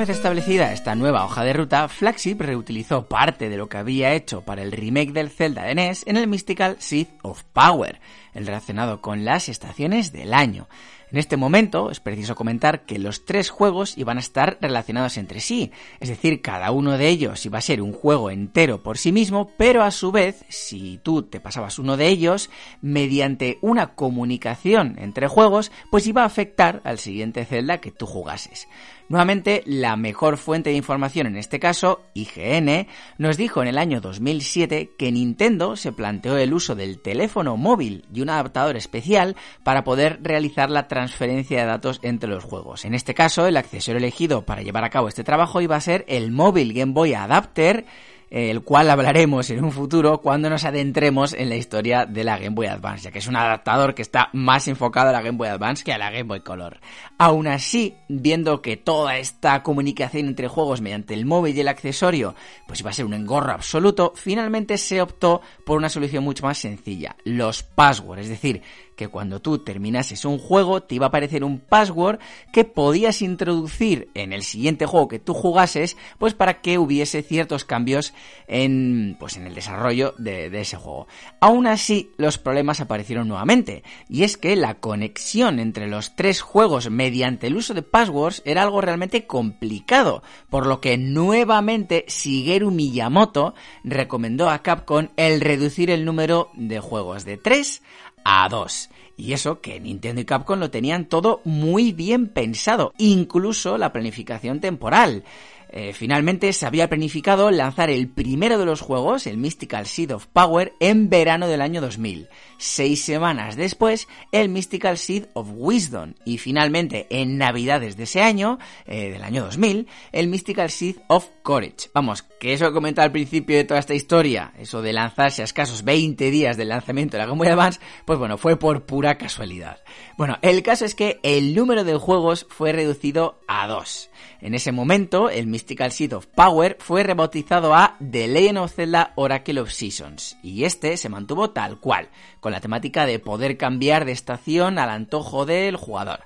Vez establecida esta nueva hoja de ruta, Flagship reutilizó parte de lo que había hecho para el remake del Zelda de NES en el Mystical Seed of Power, el relacionado con las estaciones del año. En este momento es preciso comentar que los tres juegos iban a estar relacionados entre sí, es decir, cada uno de ellos iba a ser un juego entero por sí mismo, pero a su vez, si tú te pasabas uno de ellos, mediante una comunicación entre juegos, pues iba a afectar al siguiente Zelda que tú jugases. Nuevamente, la mejor fuente de información en este caso, IGN, nos dijo en el año 2007 que Nintendo se planteó el uso del teléfono móvil y un adaptador especial para poder realizar la transferencia de datos entre los juegos. En este caso, el accesorio elegido para llevar a cabo este trabajo iba a ser el móvil Game Boy Adapter el cual hablaremos en un futuro cuando nos adentremos en la historia de la Game Boy Advance, ya que es un adaptador que está más enfocado a la Game Boy Advance que a la Game Boy Color. Aún así, viendo que toda esta comunicación entre juegos mediante el móvil y el accesorio pues iba a ser un engorro absoluto, finalmente se optó por una solución mucho más sencilla, los passwords, es decir, que cuando tú terminases un juego te iba a aparecer un password que podías introducir en el siguiente juego que tú jugases, pues para que hubiese ciertos cambios en, pues en el desarrollo de, ese juego. Aún así, los problemas aparecieron nuevamente, y es que la conexión entre los tres juegos mediante el uso de passwords era algo realmente complicado, por lo que nuevamente Shigeru Miyamoto recomendó a Capcom el reducir el número de juegos de 3 a 2. Y eso que Nintendo y Capcom lo tenían todo muy bien pensado, incluso la planificación temporal. Eh, finalmente se había planificado lanzar el primero de los juegos, el Mystical Seed of Power, en verano del año 2000. Seis semanas después, el Mystical Seed of Wisdom. Y finalmente, en navidades de ese año, eh, del año 2000, el Mystical Seed of Courage. Vamos, que eso que comentado al principio de toda esta historia, eso de lanzarse a escasos 20 días del lanzamiento de la Game Boy Advance, pues bueno, fue por pura casualidad. Bueno, el caso es que el número de juegos fue reducido a dos. En ese momento, el Mystical Seed of Power fue rebautizado a The Legend of Zelda Oracle of Seasons, y este se mantuvo tal cual, con la temática de poder cambiar de estación al antojo del jugador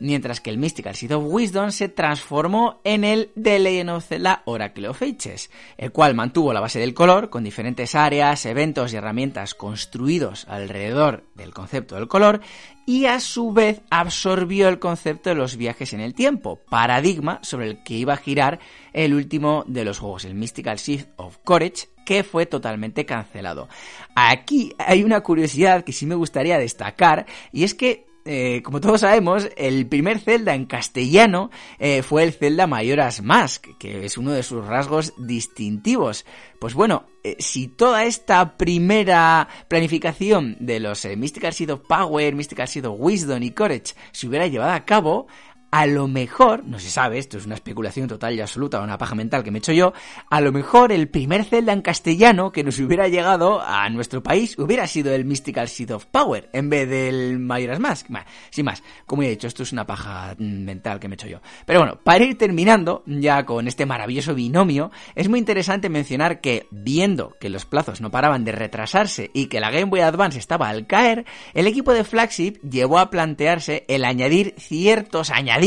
mientras que el Mystical Seed of Wisdom se transformó en el The Legend of Zelda Oracle of Ages, el cual mantuvo la base del color con diferentes áreas, eventos y herramientas construidos alrededor del concepto del color y a su vez absorbió el concepto de los viajes en el tiempo, paradigma sobre el que iba a girar el último de los juegos, el Mystical Seed of Courage, que fue totalmente cancelado. Aquí hay una curiosidad que sí me gustaría destacar, y es que eh, como todos sabemos, el primer Zelda en castellano eh, fue el Zelda Majora's Mask, que es uno de sus rasgos distintivos. Pues bueno, eh, si toda esta primera planificación de los Mystical Seed of Power, Mystical Seed of Wisdom y Courage se hubiera llevado a cabo, a lo mejor, no se sabe, esto es una especulación total y absoluta, una paja mental que me he hecho yo, a lo mejor el primer Zelda en castellano que nos hubiera llegado a nuestro país hubiera sido el Mystical Seed of Power en vez del Majora's Mask. sin más, como he dicho, esto es una paja mental que me he hecho yo. Pero bueno, para ir terminando ya con este maravilloso binomio, es muy interesante mencionar que, viendo que los plazos no paraban de retrasarse y que la Game Boy Advance estaba al caer, el equipo de Flagship llevó a plantearse el añadir ciertos añadidos,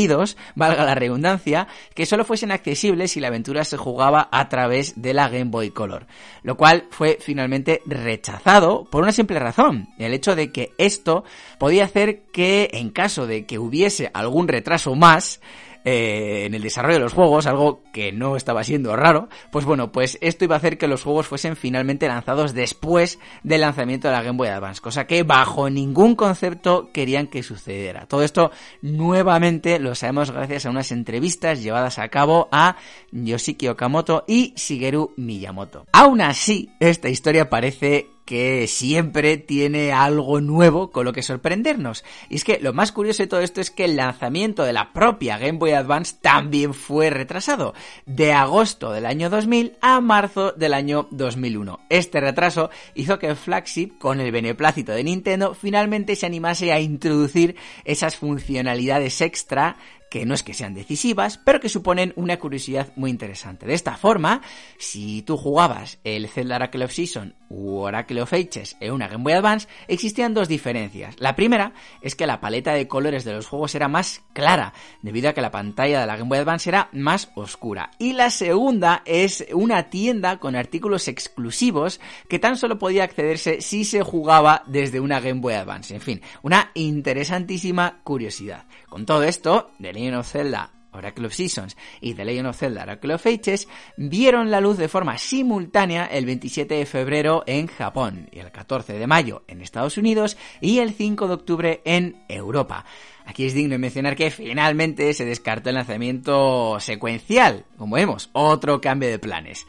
valga la redundancia, que solo fuesen accesibles si la aventura se jugaba a través de la Game Boy Color, lo cual fue finalmente rechazado por una simple razón, el hecho de que esto podía hacer que en caso de que hubiese algún retraso más, eh, en el desarrollo de los juegos, algo que no estaba siendo raro, pues bueno, pues esto iba a hacer que los juegos fuesen finalmente lanzados después del lanzamiento de la Game Boy Advance, cosa que bajo ningún concepto querían que sucediera. Todo esto nuevamente lo sabemos gracias a unas entrevistas llevadas a cabo a Yoshiki Okamoto y Shigeru Miyamoto. Aún así, esta historia parece que siempre tiene algo nuevo con lo que sorprendernos. Y es que lo más curioso de todo esto es que el lanzamiento de la propia Game Boy Advance también fue retrasado, de agosto del año 2000 a marzo del año 2001. Este retraso hizo que el flagship, con el beneplácito de Nintendo, finalmente se animase a introducir esas funcionalidades extra que no es que sean decisivas, pero que suponen una curiosidad muy interesante. De esta forma, si tú jugabas el Zelda Oracle of Season u Oracle of Ages en una Game Boy Advance, existían dos diferencias. La primera es que la paleta de colores de los juegos era más clara, debido a que la pantalla de la Game Boy Advance era más oscura. Y la segunda es una tienda con artículos exclusivos que tan solo podía accederse si se jugaba desde una Game Boy Advance. En fin, una interesantísima curiosidad. Con todo esto, The Legend of Zelda Oracle of Seasons y The Legend of Zelda Oracle of Ages vieron la luz de forma simultánea el 27 de febrero en Japón y el 14 de mayo en Estados Unidos y el 5 de octubre en Europa. Aquí es digno mencionar que finalmente se descartó el lanzamiento secuencial, como vemos, otro cambio de planes.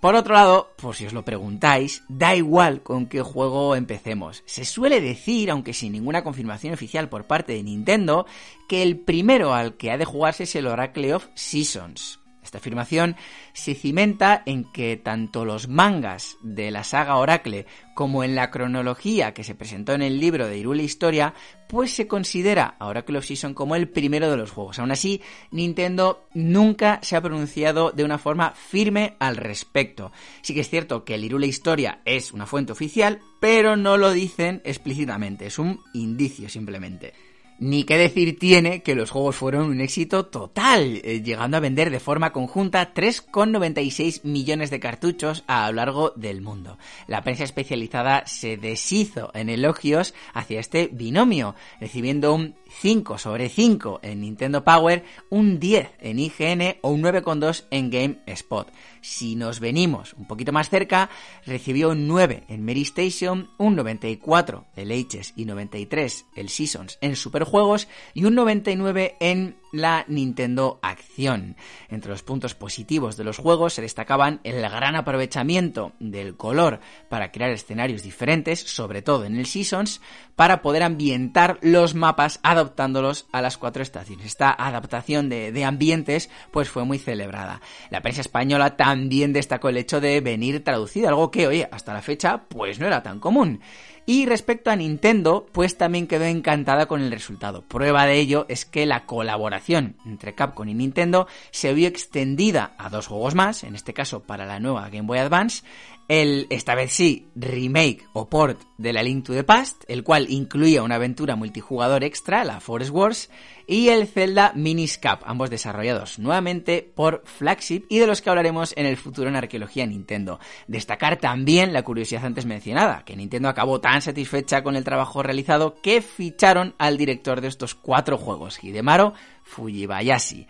Por otro lado, por si os lo preguntáis, da igual con qué juego empecemos. Se suele decir, aunque sin ninguna confirmación oficial por parte de Nintendo, que el primero al que ha de jugarse es el Oracle of Seasons. Esta afirmación se cimenta en que tanto los mangas de la saga Oracle como en la cronología que se presentó en el libro de Irule Historia, pues se considera a Oracle of Season como el primero de los juegos. Aún así, Nintendo nunca se ha pronunciado de una forma firme al respecto. Sí que es cierto que el Irule Historia es una fuente oficial, pero no lo dicen explícitamente, es un indicio simplemente. Ni qué decir tiene que los juegos fueron un éxito total, eh, llegando a vender de forma conjunta 3,96 millones de cartuchos a lo largo del mundo. La prensa especializada se deshizo en elogios hacia este binomio, recibiendo un 5 sobre 5 en Nintendo Power, un 10 en IGN o un 9,2 en GameSpot. Si nos venimos un poquito más cerca, recibió un 9 en Mary Station, un 94 el Ages y 93 el Seasons en Superjuegos y un 99 en la Nintendo Acción. Entre los puntos positivos de los juegos se destacaban el gran aprovechamiento del color para crear escenarios diferentes, sobre todo en el Seasons, para poder ambientar los mapas adaptándolos a las cuatro estaciones. Esta adaptación de, de ambientes pues fue muy celebrada. La prensa española también destacó el hecho de venir traducida, algo que, oye, hasta la fecha pues no era tan común. Y respecto a Nintendo, pues también quedó encantada con el resultado. Prueba de ello es que la colaboración entre Capcom y Nintendo se vio extendida a dos juegos más, en este caso para la nueva Game Boy Advance, el, esta vez sí, remake o port de la Link to the Past, el cual incluía una aventura multijugador extra, la Forest Wars, y el Zelda Minis Cup, ambos desarrollados nuevamente por Flagship y de los que hablaremos en el futuro en Arqueología Nintendo. Destacar también la curiosidad antes mencionada, que Nintendo acabó tan satisfecha con el trabajo realizado que ficharon al director de estos cuatro juegos, Hidemaro Fujibayashi.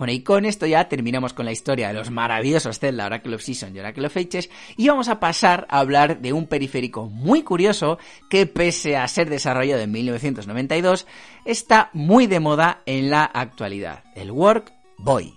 Bueno, y con esto ya terminamos con la historia de los maravillosos Zelda, Oracle of Season y Oracle of Ages, y vamos a pasar a hablar de un periférico muy curioso que, pese a ser desarrollado en 1992, está muy de moda en la actualidad, el Work Boy.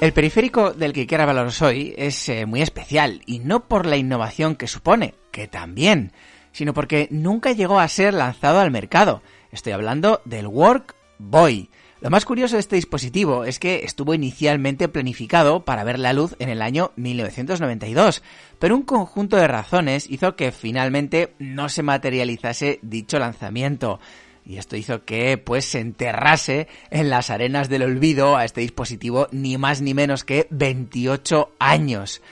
El periférico del que quiero hablaros hoy es eh, muy especial y no por la innovación que supone, que también, sino porque nunca llegó a ser lanzado al mercado. Estoy hablando del Work Boy. Lo más curioso de este dispositivo es que estuvo inicialmente planificado para ver la luz en el año 1992, pero un conjunto de razones hizo que finalmente no se materializase dicho lanzamiento. Y esto hizo que pues se enterrase en las arenas del olvido a este dispositivo ni más ni menos que 28 años.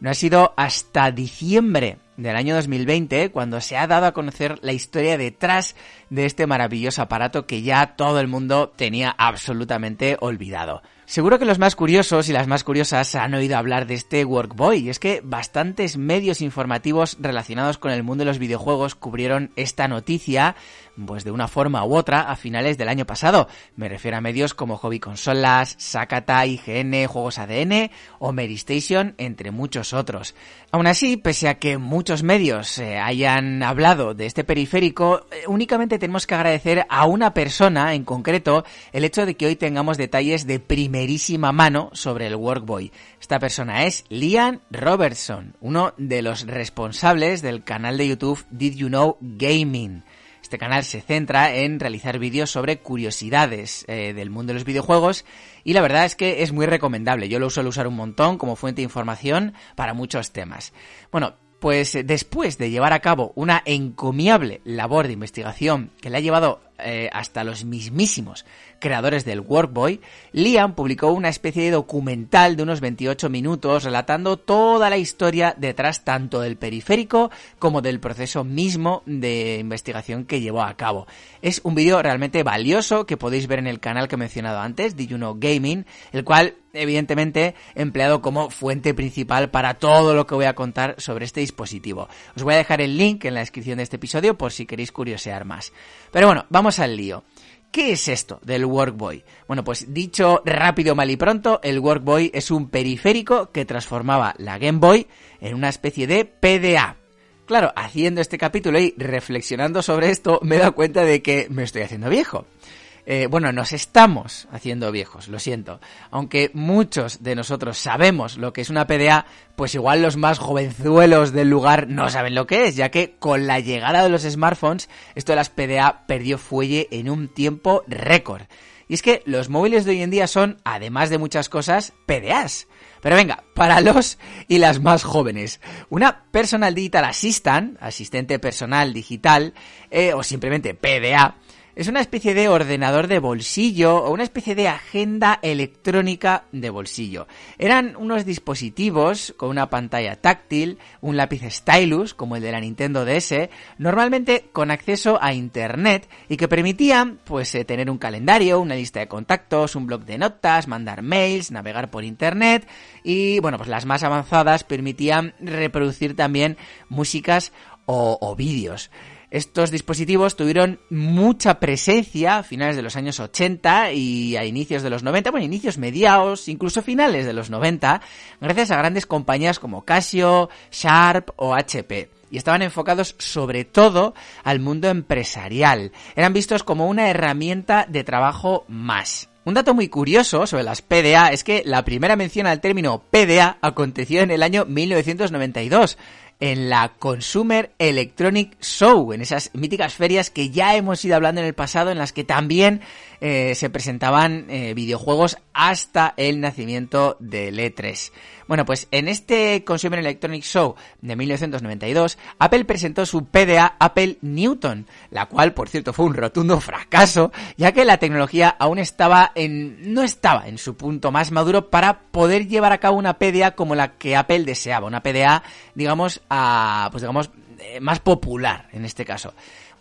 No ha sido hasta diciembre del año 2020 cuando se ha dado a conocer la historia detrás de este maravilloso aparato que ya todo el mundo tenía absolutamente olvidado. Seguro que los más curiosos y las más curiosas han oído hablar de este Workboy, y es que bastantes medios informativos relacionados con el mundo de los videojuegos cubrieron esta noticia, pues de una forma u otra, a finales del año pasado. Me refiero a medios como Hobby Consolas, Sakata, IGN, Juegos ADN o Station, entre muchos otros. Aún así, pese a que muchos medios eh, hayan hablado de este periférico, eh, únicamente tenemos que agradecer a una persona en concreto el hecho de que hoy tengamos detalles de primerísima mano sobre el Workboy. Esta persona es Liam Robertson, uno de los responsables del canal de YouTube Did You Know Gaming. Este canal se centra en realizar vídeos sobre curiosidades eh, del mundo de los videojuegos y la verdad es que es muy recomendable. Yo lo suelo usar un montón como fuente de información para muchos temas. Bueno, pues después de llevar a cabo una encomiable labor de investigación que le ha llevado eh, hasta los mismísimos creadores del Workboy, Liam publicó una especie de documental de unos 28 minutos relatando toda la historia detrás tanto del periférico como del proceso mismo de investigación que llevó a cabo. Es un vídeo realmente valioso que podéis ver en el canal que he mencionado antes, You Gaming, el cual evidentemente empleado como fuente principal para todo lo que voy a contar sobre este dispositivo. Os voy a dejar el link en la descripción de este episodio por si queréis curiosear más. Pero bueno, vamos al lío. ¿Qué es esto del Workboy? Bueno, pues dicho rápido, mal y pronto, el Workboy es un periférico que transformaba la Game Boy en una especie de PDA. Claro, haciendo este capítulo y reflexionando sobre esto, me he dado cuenta de que me estoy haciendo viejo. Eh, bueno, nos estamos haciendo viejos, lo siento. Aunque muchos de nosotros sabemos lo que es una PDA, pues igual los más jovenzuelos del lugar no saben lo que es, ya que con la llegada de los smartphones, esto de las PDA perdió fuelle en un tiempo récord. Y es que los móviles de hoy en día son, además de muchas cosas, PDAs. Pero venga, para los y las más jóvenes, una Personal Digital Assistant, asistente personal digital, eh, o simplemente PDA, es una especie de ordenador de bolsillo o una especie de agenda electrónica de bolsillo. Eran unos dispositivos con una pantalla táctil, un lápiz stylus como el de la Nintendo DS, normalmente con acceso a internet y que permitían pues eh, tener un calendario, una lista de contactos, un blog de notas, mandar mails, navegar por internet y bueno, pues las más avanzadas permitían reproducir también músicas o, o vídeos. Estos dispositivos tuvieron mucha presencia a finales de los años 80 y a inicios de los 90, bueno, inicios mediados, incluso finales de los 90, gracias a grandes compañías como Casio, Sharp o HP y estaban enfocados sobre todo al mundo empresarial. Eran vistos como una herramienta de trabajo más. Un dato muy curioso sobre las PDA es que la primera mención al término PDA aconteció en el año 1992 en la Consumer Electronic Show, en esas míticas ferias que ya hemos ido hablando en el pasado, en las que también eh, se presentaban eh, videojuegos hasta el nacimiento del E3. Bueno, pues en este Consumer Electronic Show de 1992, Apple presentó su PDA Apple Newton, la cual, por cierto, fue un rotundo fracaso, ya que la tecnología aún estaba en, no estaba en su punto más maduro para poder llevar a cabo una PDA como la que Apple deseaba, una PDA, digamos, a, pues digamos, eh, más popular en este caso.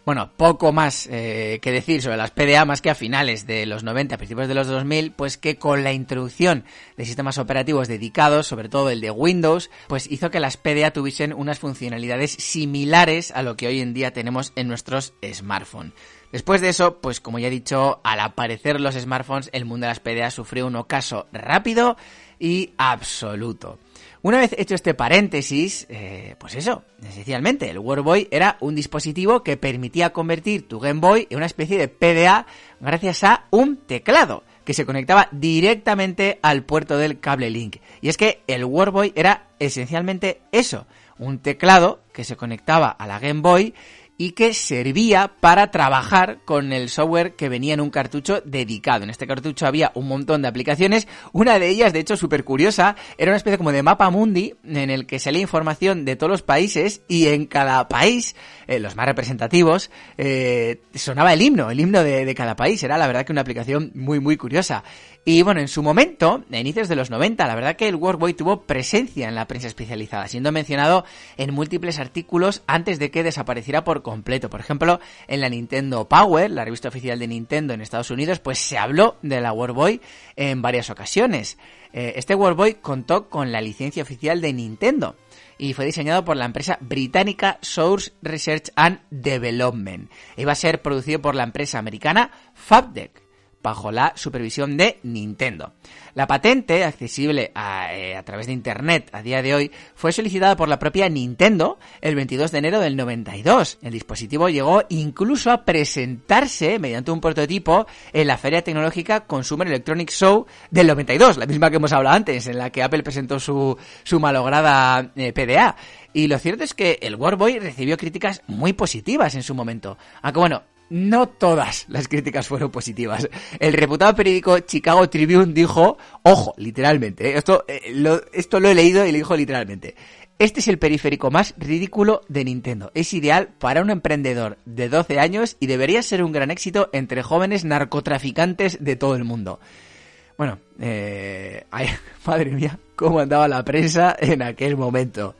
Bueno, poco más eh, que decir sobre las PDA, más que a finales de los 90, a principios de los 2000, pues que con la introducción de sistemas operativos dedicados, sobre todo el de Windows, pues hizo que las PDA tuviesen unas funcionalidades similares a lo que hoy en día tenemos en nuestros smartphones. Después de eso, pues como ya he dicho, al aparecer los smartphones, el mundo de las PDA sufrió un ocaso rápido y absoluto. Una vez hecho este paréntesis, eh, pues eso, esencialmente, el Boy era un dispositivo que permitía convertir tu Game Boy en una especie de PDA gracias a un teclado. que se conectaba directamente al puerto del cable link. Y es que el Workboy era esencialmente eso, un teclado que se conectaba a la Game Boy y que servía para trabajar con el software que venía en un cartucho dedicado. En este cartucho había un montón de aplicaciones, una de ellas, de hecho, súper curiosa, era una especie como de mapa mundi en el que salía información de todos los países y en cada país, eh, los más representativos, eh, sonaba el himno, el himno de, de cada país. Era la verdad que una aplicación muy, muy curiosa. Y bueno, en su momento, a inicios de los 90, la verdad que el Workboy tuvo presencia en la prensa especializada, siendo mencionado en múltiples artículos antes de que desapareciera por completo. Por ejemplo, en la Nintendo Power, la revista oficial de Nintendo en Estados Unidos, pues se habló de la Workboy en varias ocasiones. Eh, este Workboy contó con la licencia oficial de Nintendo y fue diseñado por la empresa británica Source Research and Development. Iba a ser producido por la empresa americana Fabdeck bajo la supervisión de Nintendo. La patente, accesible eh, a, través de Internet a día de hoy, fue solicitada por la propia Nintendo el 22 de enero del 92. El dispositivo llegó incluso a presentarse mediante un prototipo en la Feria Tecnológica Consumer Electronics Show del 92, la misma que hemos hablado antes, en la que Apple presentó su, su malograda eh, PDA. Y lo cierto es que el Warboy recibió críticas muy positivas en su momento. Aunque bueno, no todas las críticas fueron positivas. El reputado periódico Chicago Tribune dijo, ojo, literalmente, ¿eh? esto, eh, lo, esto lo he leído y le dijo literalmente, este es el periférico más ridículo de Nintendo. Es ideal para un emprendedor de 12 años y debería ser un gran éxito entre jóvenes narcotraficantes de todo el mundo. Bueno, eh, madre mía, cómo andaba la prensa en aquel momento.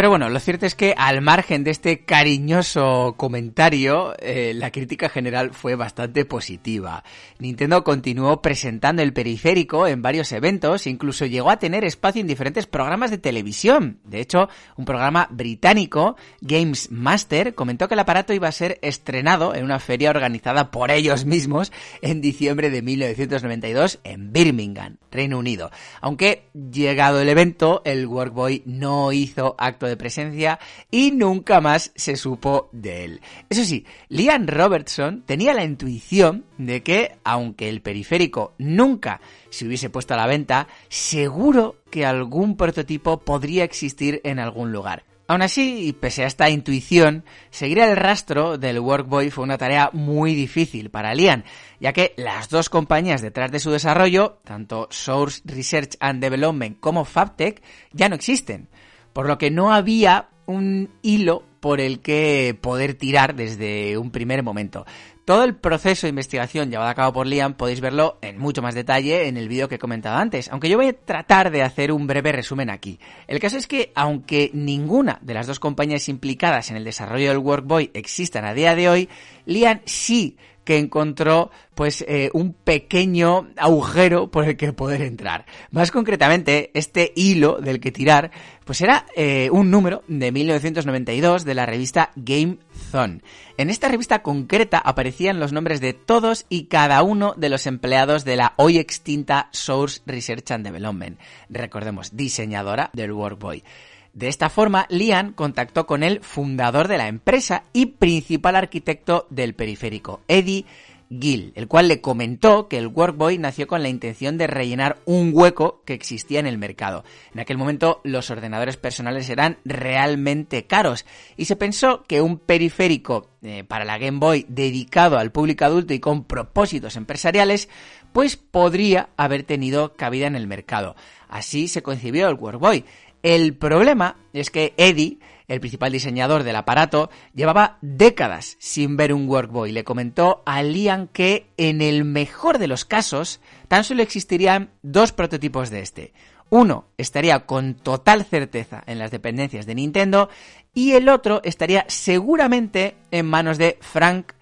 Pero bueno, lo cierto es que al margen de este cariñoso comentario, eh, la crítica general fue bastante positiva. Nintendo continuó presentando el periférico en varios eventos, incluso llegó a tener espacio en diferentes programas de televisión. De hecho, un programa británico, Games Master, comentó que el aparato iba a ser estrenado en una feria organizada por ellos mismos en diciembre de 1992 en Birmingham, Reino Unido. Aunque llegado el evento, el Workboy no hizo acto de presencia y nunca más se supo de él. Eso sí, Liam Robertson tenía la intuición de que, aunque el periférico nunca se hubiese puesto a la venta, seguro que algún prototipo podría existir en algún lugar. Aún así, y pese a esta intuición, seguir el rastro del Workboy fue una tarea muy difícil para Liam, ya que las dos compañías detrás de su desarrollo, tanto Source Research and Development como Fabtech, ya no existen por lo que no había un hilo por el que poder tirar desde un primer momento. Todo el proceso de investigación llevado a cabo por Liam podéis verlo en mucho más detalle en el vídeo que he comentado antes, aunque yo voy a tratar de hacer un breve resumen aquí. El caso es que, aunque ninguna de las dos compañías implicadas en el desarrollo del Workboy existan a día de hoy, Liam sí que encontró pues eh, un pequeño agujero por el que poder entrar. Más concretamente, este hilo del que tirar pues era eh, un número de 1992 de la revista Game Zone. En esta revista concreta aparecían los nombres de todos y cada uno de los empleados de la hoy extinta Source Research and Development. Recordemos, diseñadora del Workboy. De esta forma, Lian contactó con el fundador de la empresa y principal arquitecto del periférico, Eddie Gill, el cual le comentó que el Workboy nació con la intención de rellenar un hueco que existía en el mercado. En aquel momento los ordenadores personales eran realmente caros y se pensó que un periférico eh, para la Game Boy dedicado al público adulto y con propósitos empresariales pues podría haber tenido cabida en el mercado. Así se concibió el Workboy el problema es que Eddie, el principal diseñador del aparato, llevaba décadas sin ver un Workboy. Le comentó a Liam que, en el mejor de los casos, tan solo existirían dos prototipos de este. Uno estaría con total certeza en las dependencias de Nintendo y el otro estaría seguramente en manos de Frank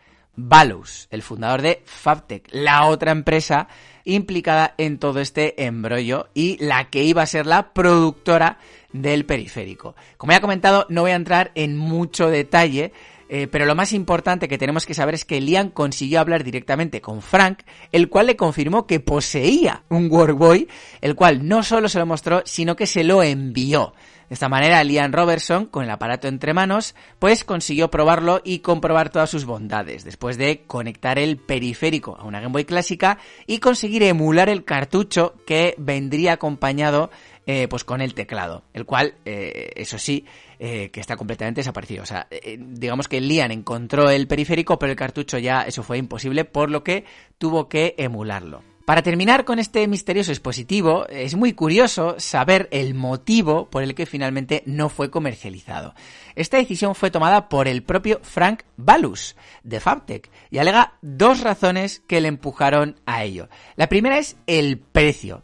Balus, el fundador de Fabtech, la otra empresa implicada en todo este embrollo y la que iba a ser la productora del periférico. Como ya he comentado, no voy a entrar en mucho detalle Eh, pero lo más importante que tenemos que saber es que Liam consiguió hablar directamente con Frank, el cual le confirmó que poseía un Workboy, el cual no solo se lo mostró, sino que se lo envió. De esta manera, Liam Robertson, con el aparato entre manos, pues consiguió probarlo y comprobar todas sus bondades, después de conectar el periférico a una Game Boy clásica y conseguir emular el cartucho que vendría acompañado eh, pues con el teclado, el cual, eh, eso sí, eh, que está completamente desaparecido. O sea, digamos que Lian encontró el periférico, pero el cartucho ya eso fue imposible, por lo que tuvo que emularlo. Para terminar con este misterioso dispositivo, es muy curioso saber el motivo por el que finalmente no fue comercializado. Esta decisión fue tomada por el propio Frank Balus de Fabtech y alega dos razones que le empujaron a ello. La primera es el precio.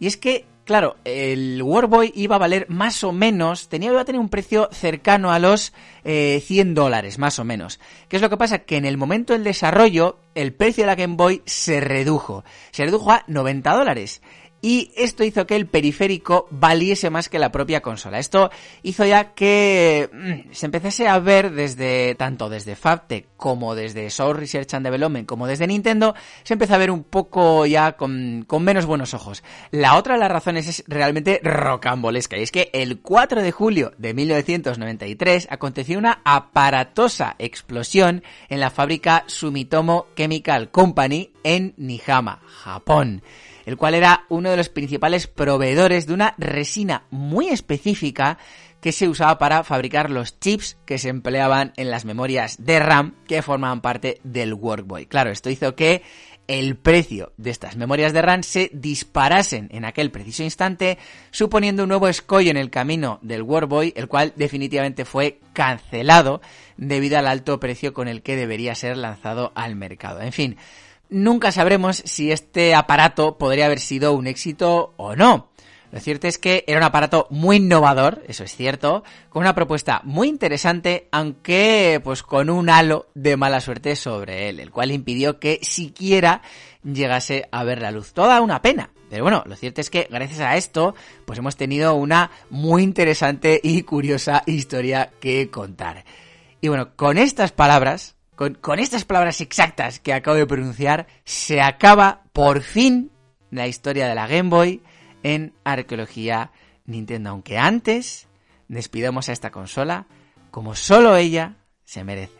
Y es que Claro, el Warboy iba a valer más o menos, tenía, iba a tener un precio cercano a los 100 eh, dólares, más o menos. ¿Qué es lo que pasa? Que en el momento del desarrollo, el precio de la Game Boy se redujo. Se redujo a 90 dólares y esto hizo que el periférico valiese más que la propia consola. Esto hizo ya que mm, se empezase a ver desde tanto desde Fabtech como desde Soul Research and Development como desde Nintendo, se empezó a ver un poco ya con, menos buenos ojos. La otra de las razones es realmente rocambolesca y es que el 4 de julio de 1993 aconteció una aparatosa explosión en la fábrica Sumitomo Chemical Company en Nihama, Japón el cual era uno de los principales proveedores de una resina muy específica que se usaba para fabricar los chips que se empleaban en las memorias de RAM que formaban parte del Workboy. Claro, esto hizo que el precio de estas memorias de RAM se disparasen en aquel preciso instante, suponiendo un nuevo escollo en el camino del Workboy, el cual definitivamente fue cancelado debido al alto precio con el que debería ser lanzado al mercado. En fin, nunca sabremos si este aparato podría haber sido un éxito o no. Lo cierto es que era un aparato muy innovador, eso es cierto, con una propuesta muy interesante, aunque pues con un halo de mala suerte sobre él, el cual impidió que siquiera llegase a ver la luz. Toda una pena. Pero bueno, lo cierto es que gracias a esto, pues hemos tenido una muy interesante y curiosa historia que contar. Y bueno, con estas palabras, con, estas palabras exactas que acabo de pronunciar, se acaba por fin la historia de la Game Boy en arqueología Nintendo. Aunque antes despidamos a esta consola como solo ella se merece.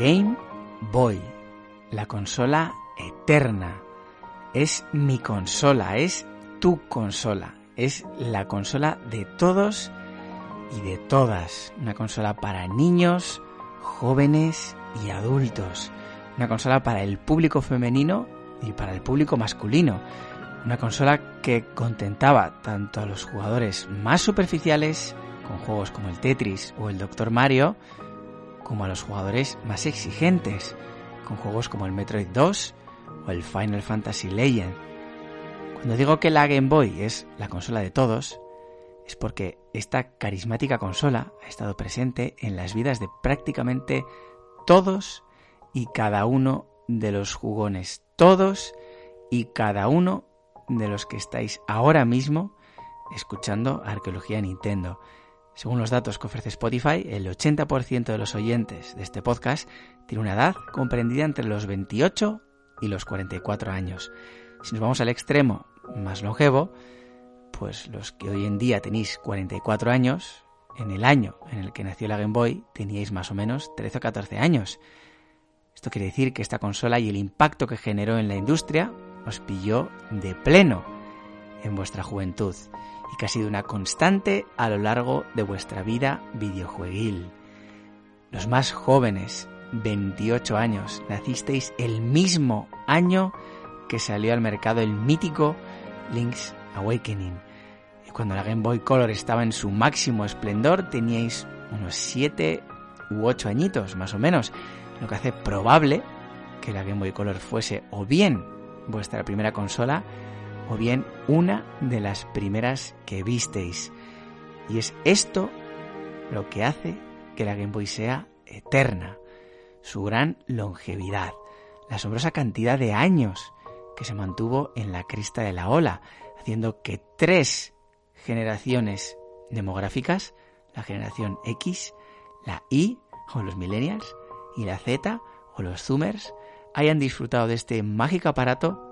Game Boy, la consola eterna. Es mi consola, es tu consola, es la consola de todos y de todas. Una consola para niños, jóvenes y adultos. Una consola para el público femenino y para el público masculino. Una consola que contentaba tanto a los jugadores más superficiales, con juegos como el Tetris o el Doctor Mario, como a los jugadores más exigentes, con juegos como el Metroid 2 o el Final Fantasy Legend. Cuando digo que la Game Boy es la consola de todos, es porque esta carismática consola ha estado presente en las vidas de prácticamente todos y cada uno de los jugones, todos y cada uno de los que estáis ahora mismo escuchando Arqueología Nintendo. Según los datos que ofrece Spotify, el 80% de los oyentes de este podcast tiene una edad comprendida entre los 28 y los 44 años. Si nos vamos al extremo más longevo, pues los que hoy en día tenéis 44 años, en el año en el que nació la Game Boy teníais más o menos 13 o 14 años. Esto quiere decir que esta consola y el impacto que generó en la industria os pilló de pleno en vuestra juventud y que ha sido una constante a lo largo de vuestra vida videojueguil. Los más jóvenes 28 años. Nacisteis el mismo año que salió al mercado el mítico Link's Awakening. Y cuando la Game Boy Color estaba en su máximo esplendor, teníais unos 7 u 8 añitos, más o menos, lo que hace probable que la Game Boy Color fuese o bien vuestra primera consola o bien una de las primeras que visteis. Y es esto lo que hace que la Game Boy sea eterna, su gran longevidad, la asombrosa cantidad de años que se mantuvo en la crista de la ola, haciendo que tres generaciones demográficas, la generación X, la Y o los millennials y la Z o los zoomers, hayan disfrutado de este mágico aparato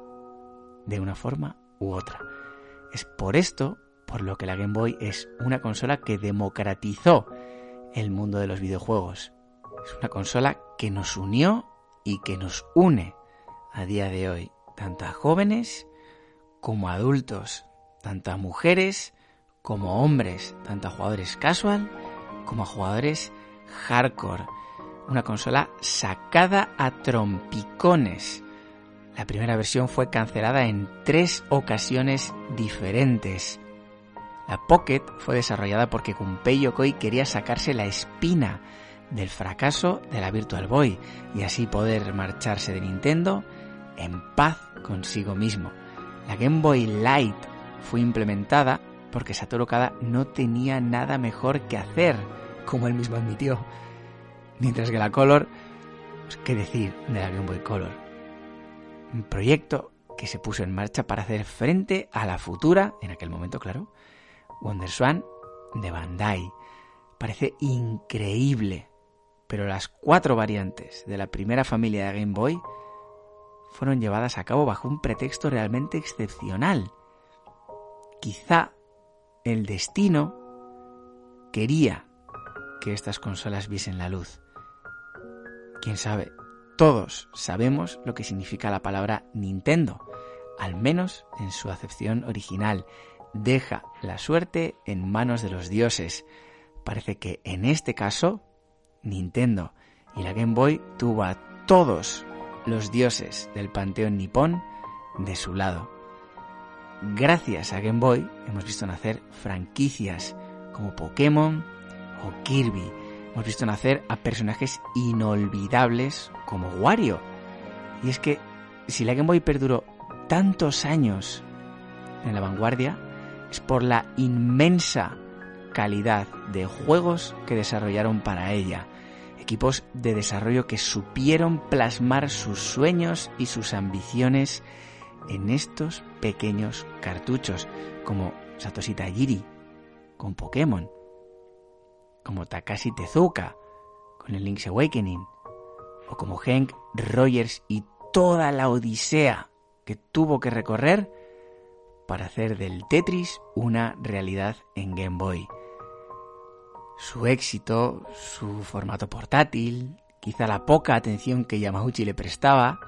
de una forma u otra. Es por esto por lo que la Game Boy es una consola que democratizó el mundo de los videojuegos. Es una consola que nos unió y que nos une a día de hoy, tanto a jóvenes como a adultos, tanto a mujeres como a hombres, tanto a jugadores casual como a jugadores hardcore. Una consola sacada a trompicones. La primera versión fue cancelada en tres ocasiones diferentes. La Pocket fue desarrollada porque Gunpei Yokoi quería sacarse la espina del fracaso de la Virtual Boy y así poder marcharse de Nintendo en paz consigo mismo. La Game Boy Light fue implementada porque Satoru Kada no tenía nada mejor que hacer, como él mismo admitió. Mientras que la Color, pues, ¿qué decir de la Game Boy Color? Un proyecto que se puso en marcha para hacer frente a la futura, en aquel momento claro, WonderSwan de Bandai. Parece increíble, pero las cuatro variantes de la primera familia de Game Boy fueron llevadas a cabo bajo un pretexto realmente excepcional. Quizá el destino quería que estas consolas viesen la luz. Quién sabe, todos sabemos lo que significa la palabra Nintendo, al menos en su acepción original, deja la suerte en manos de los dioses. Parece que en este caso, Nintendo y la Game Boy tuvo a todos los dioses del panteón nipón de su lado. Gracias a Game Boy hemos visto nacer franquicias como Pokémon o Kirby. Hemos visto nacer a personajes inolvidables como Wario. Y es que si la Game Boy perduró tantos años en la vanguardia, es por la inmensa calidad de juegos que desarrollaron para ella. Equipos de desarrollo que supieron plasmar sus sueños y sus ambiciones en estos pequeños cartuchos, como Satoshi Tajiri con Pokémon, como Takashi Tezuka con el Link's Awakening, o como Hank Rogers y toda la odisea que tuvo que recorrer para hacer del Tetris una realidad en Game Boy. Su éxito, su formato portátil, quizá la poca atención que Yamauchi le prestaba,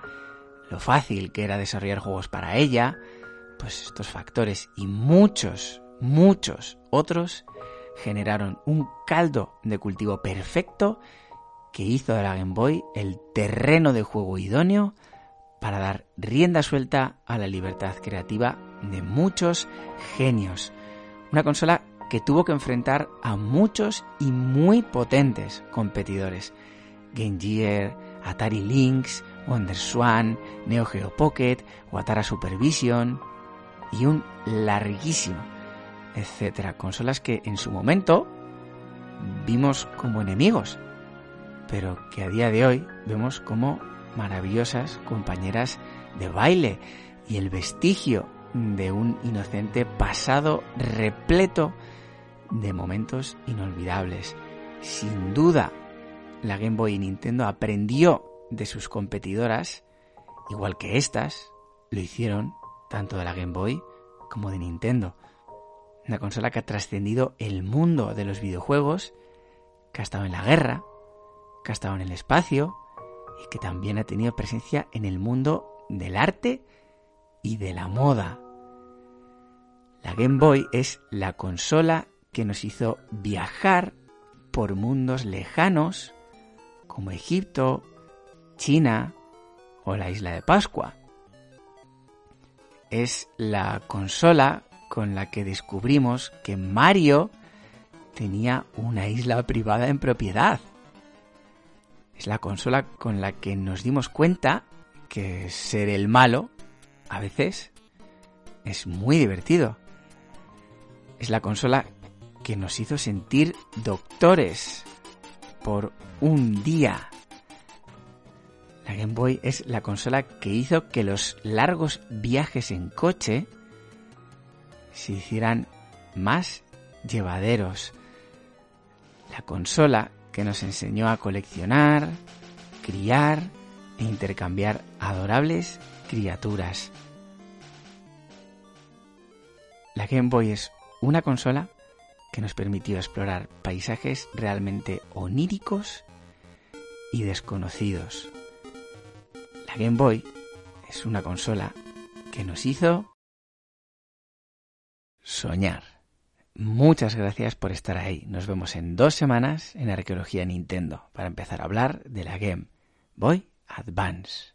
lo fácil que era desarrollar juegos para ella, pues estos factores y muchos, muchos otros generaron un caldo de cultivo perfecto que hizo de la Game Boy el terreno de juego idóneo para dar rienda suelta a la libertad creativa de muchos genios. Una consola que tuvo que enfrentar a muchos y muy potentes competidores. Game Gear, Atari Lynx, WonderSwan, Neo Geo Pocket, Atara Supervision y un larguísimo, etcétera. Consolas que en su momento vimos como enemigos, pero que a día de hoy vemos como maravillosas compañeras de baile y el vestigio de un inocente pasado repleto de momentos inolvidables. Sin duda, la Game Boy y Nintendo aprendió de sus competidoras, igual que estas lo hicieron tanto de la Game Boy como de Nintendo. Una consola que ha trascendido el mundo de los videojuegos, que ha estado en la guerra, que ha estado en el espacio y que también ha tenido presencia en el mundo del arte y de la moda. La Game Boy es la consola que nos hizo viajar por mundos lejanos como Egipto, China o la isla de Pascua. Es la consola con la que descubrimos que Mario tenía una isla privada en propiedad. Es la consola con la que nos dimos cuenta que ser el malo a veces es muy divertido. Es la consola que nos hizo sentir doctores por un día. La Game Boy es la consola que hizo que los largos viajes en coche se hicieran más llevaderos. La consola que nos enseñó a coleccionar, criar e intercambiar adorables criaturas. La Game Boy es una consola que nos permitió explorar paisajes realmente oníricos y desconocidos. La Game Boy es una consola que nos hizo soñar. Muchas gracias por estar ahí. Nos vemos en dos semanas en Arqueología Nintendo para empezar a hablar de la Game Boy Advance.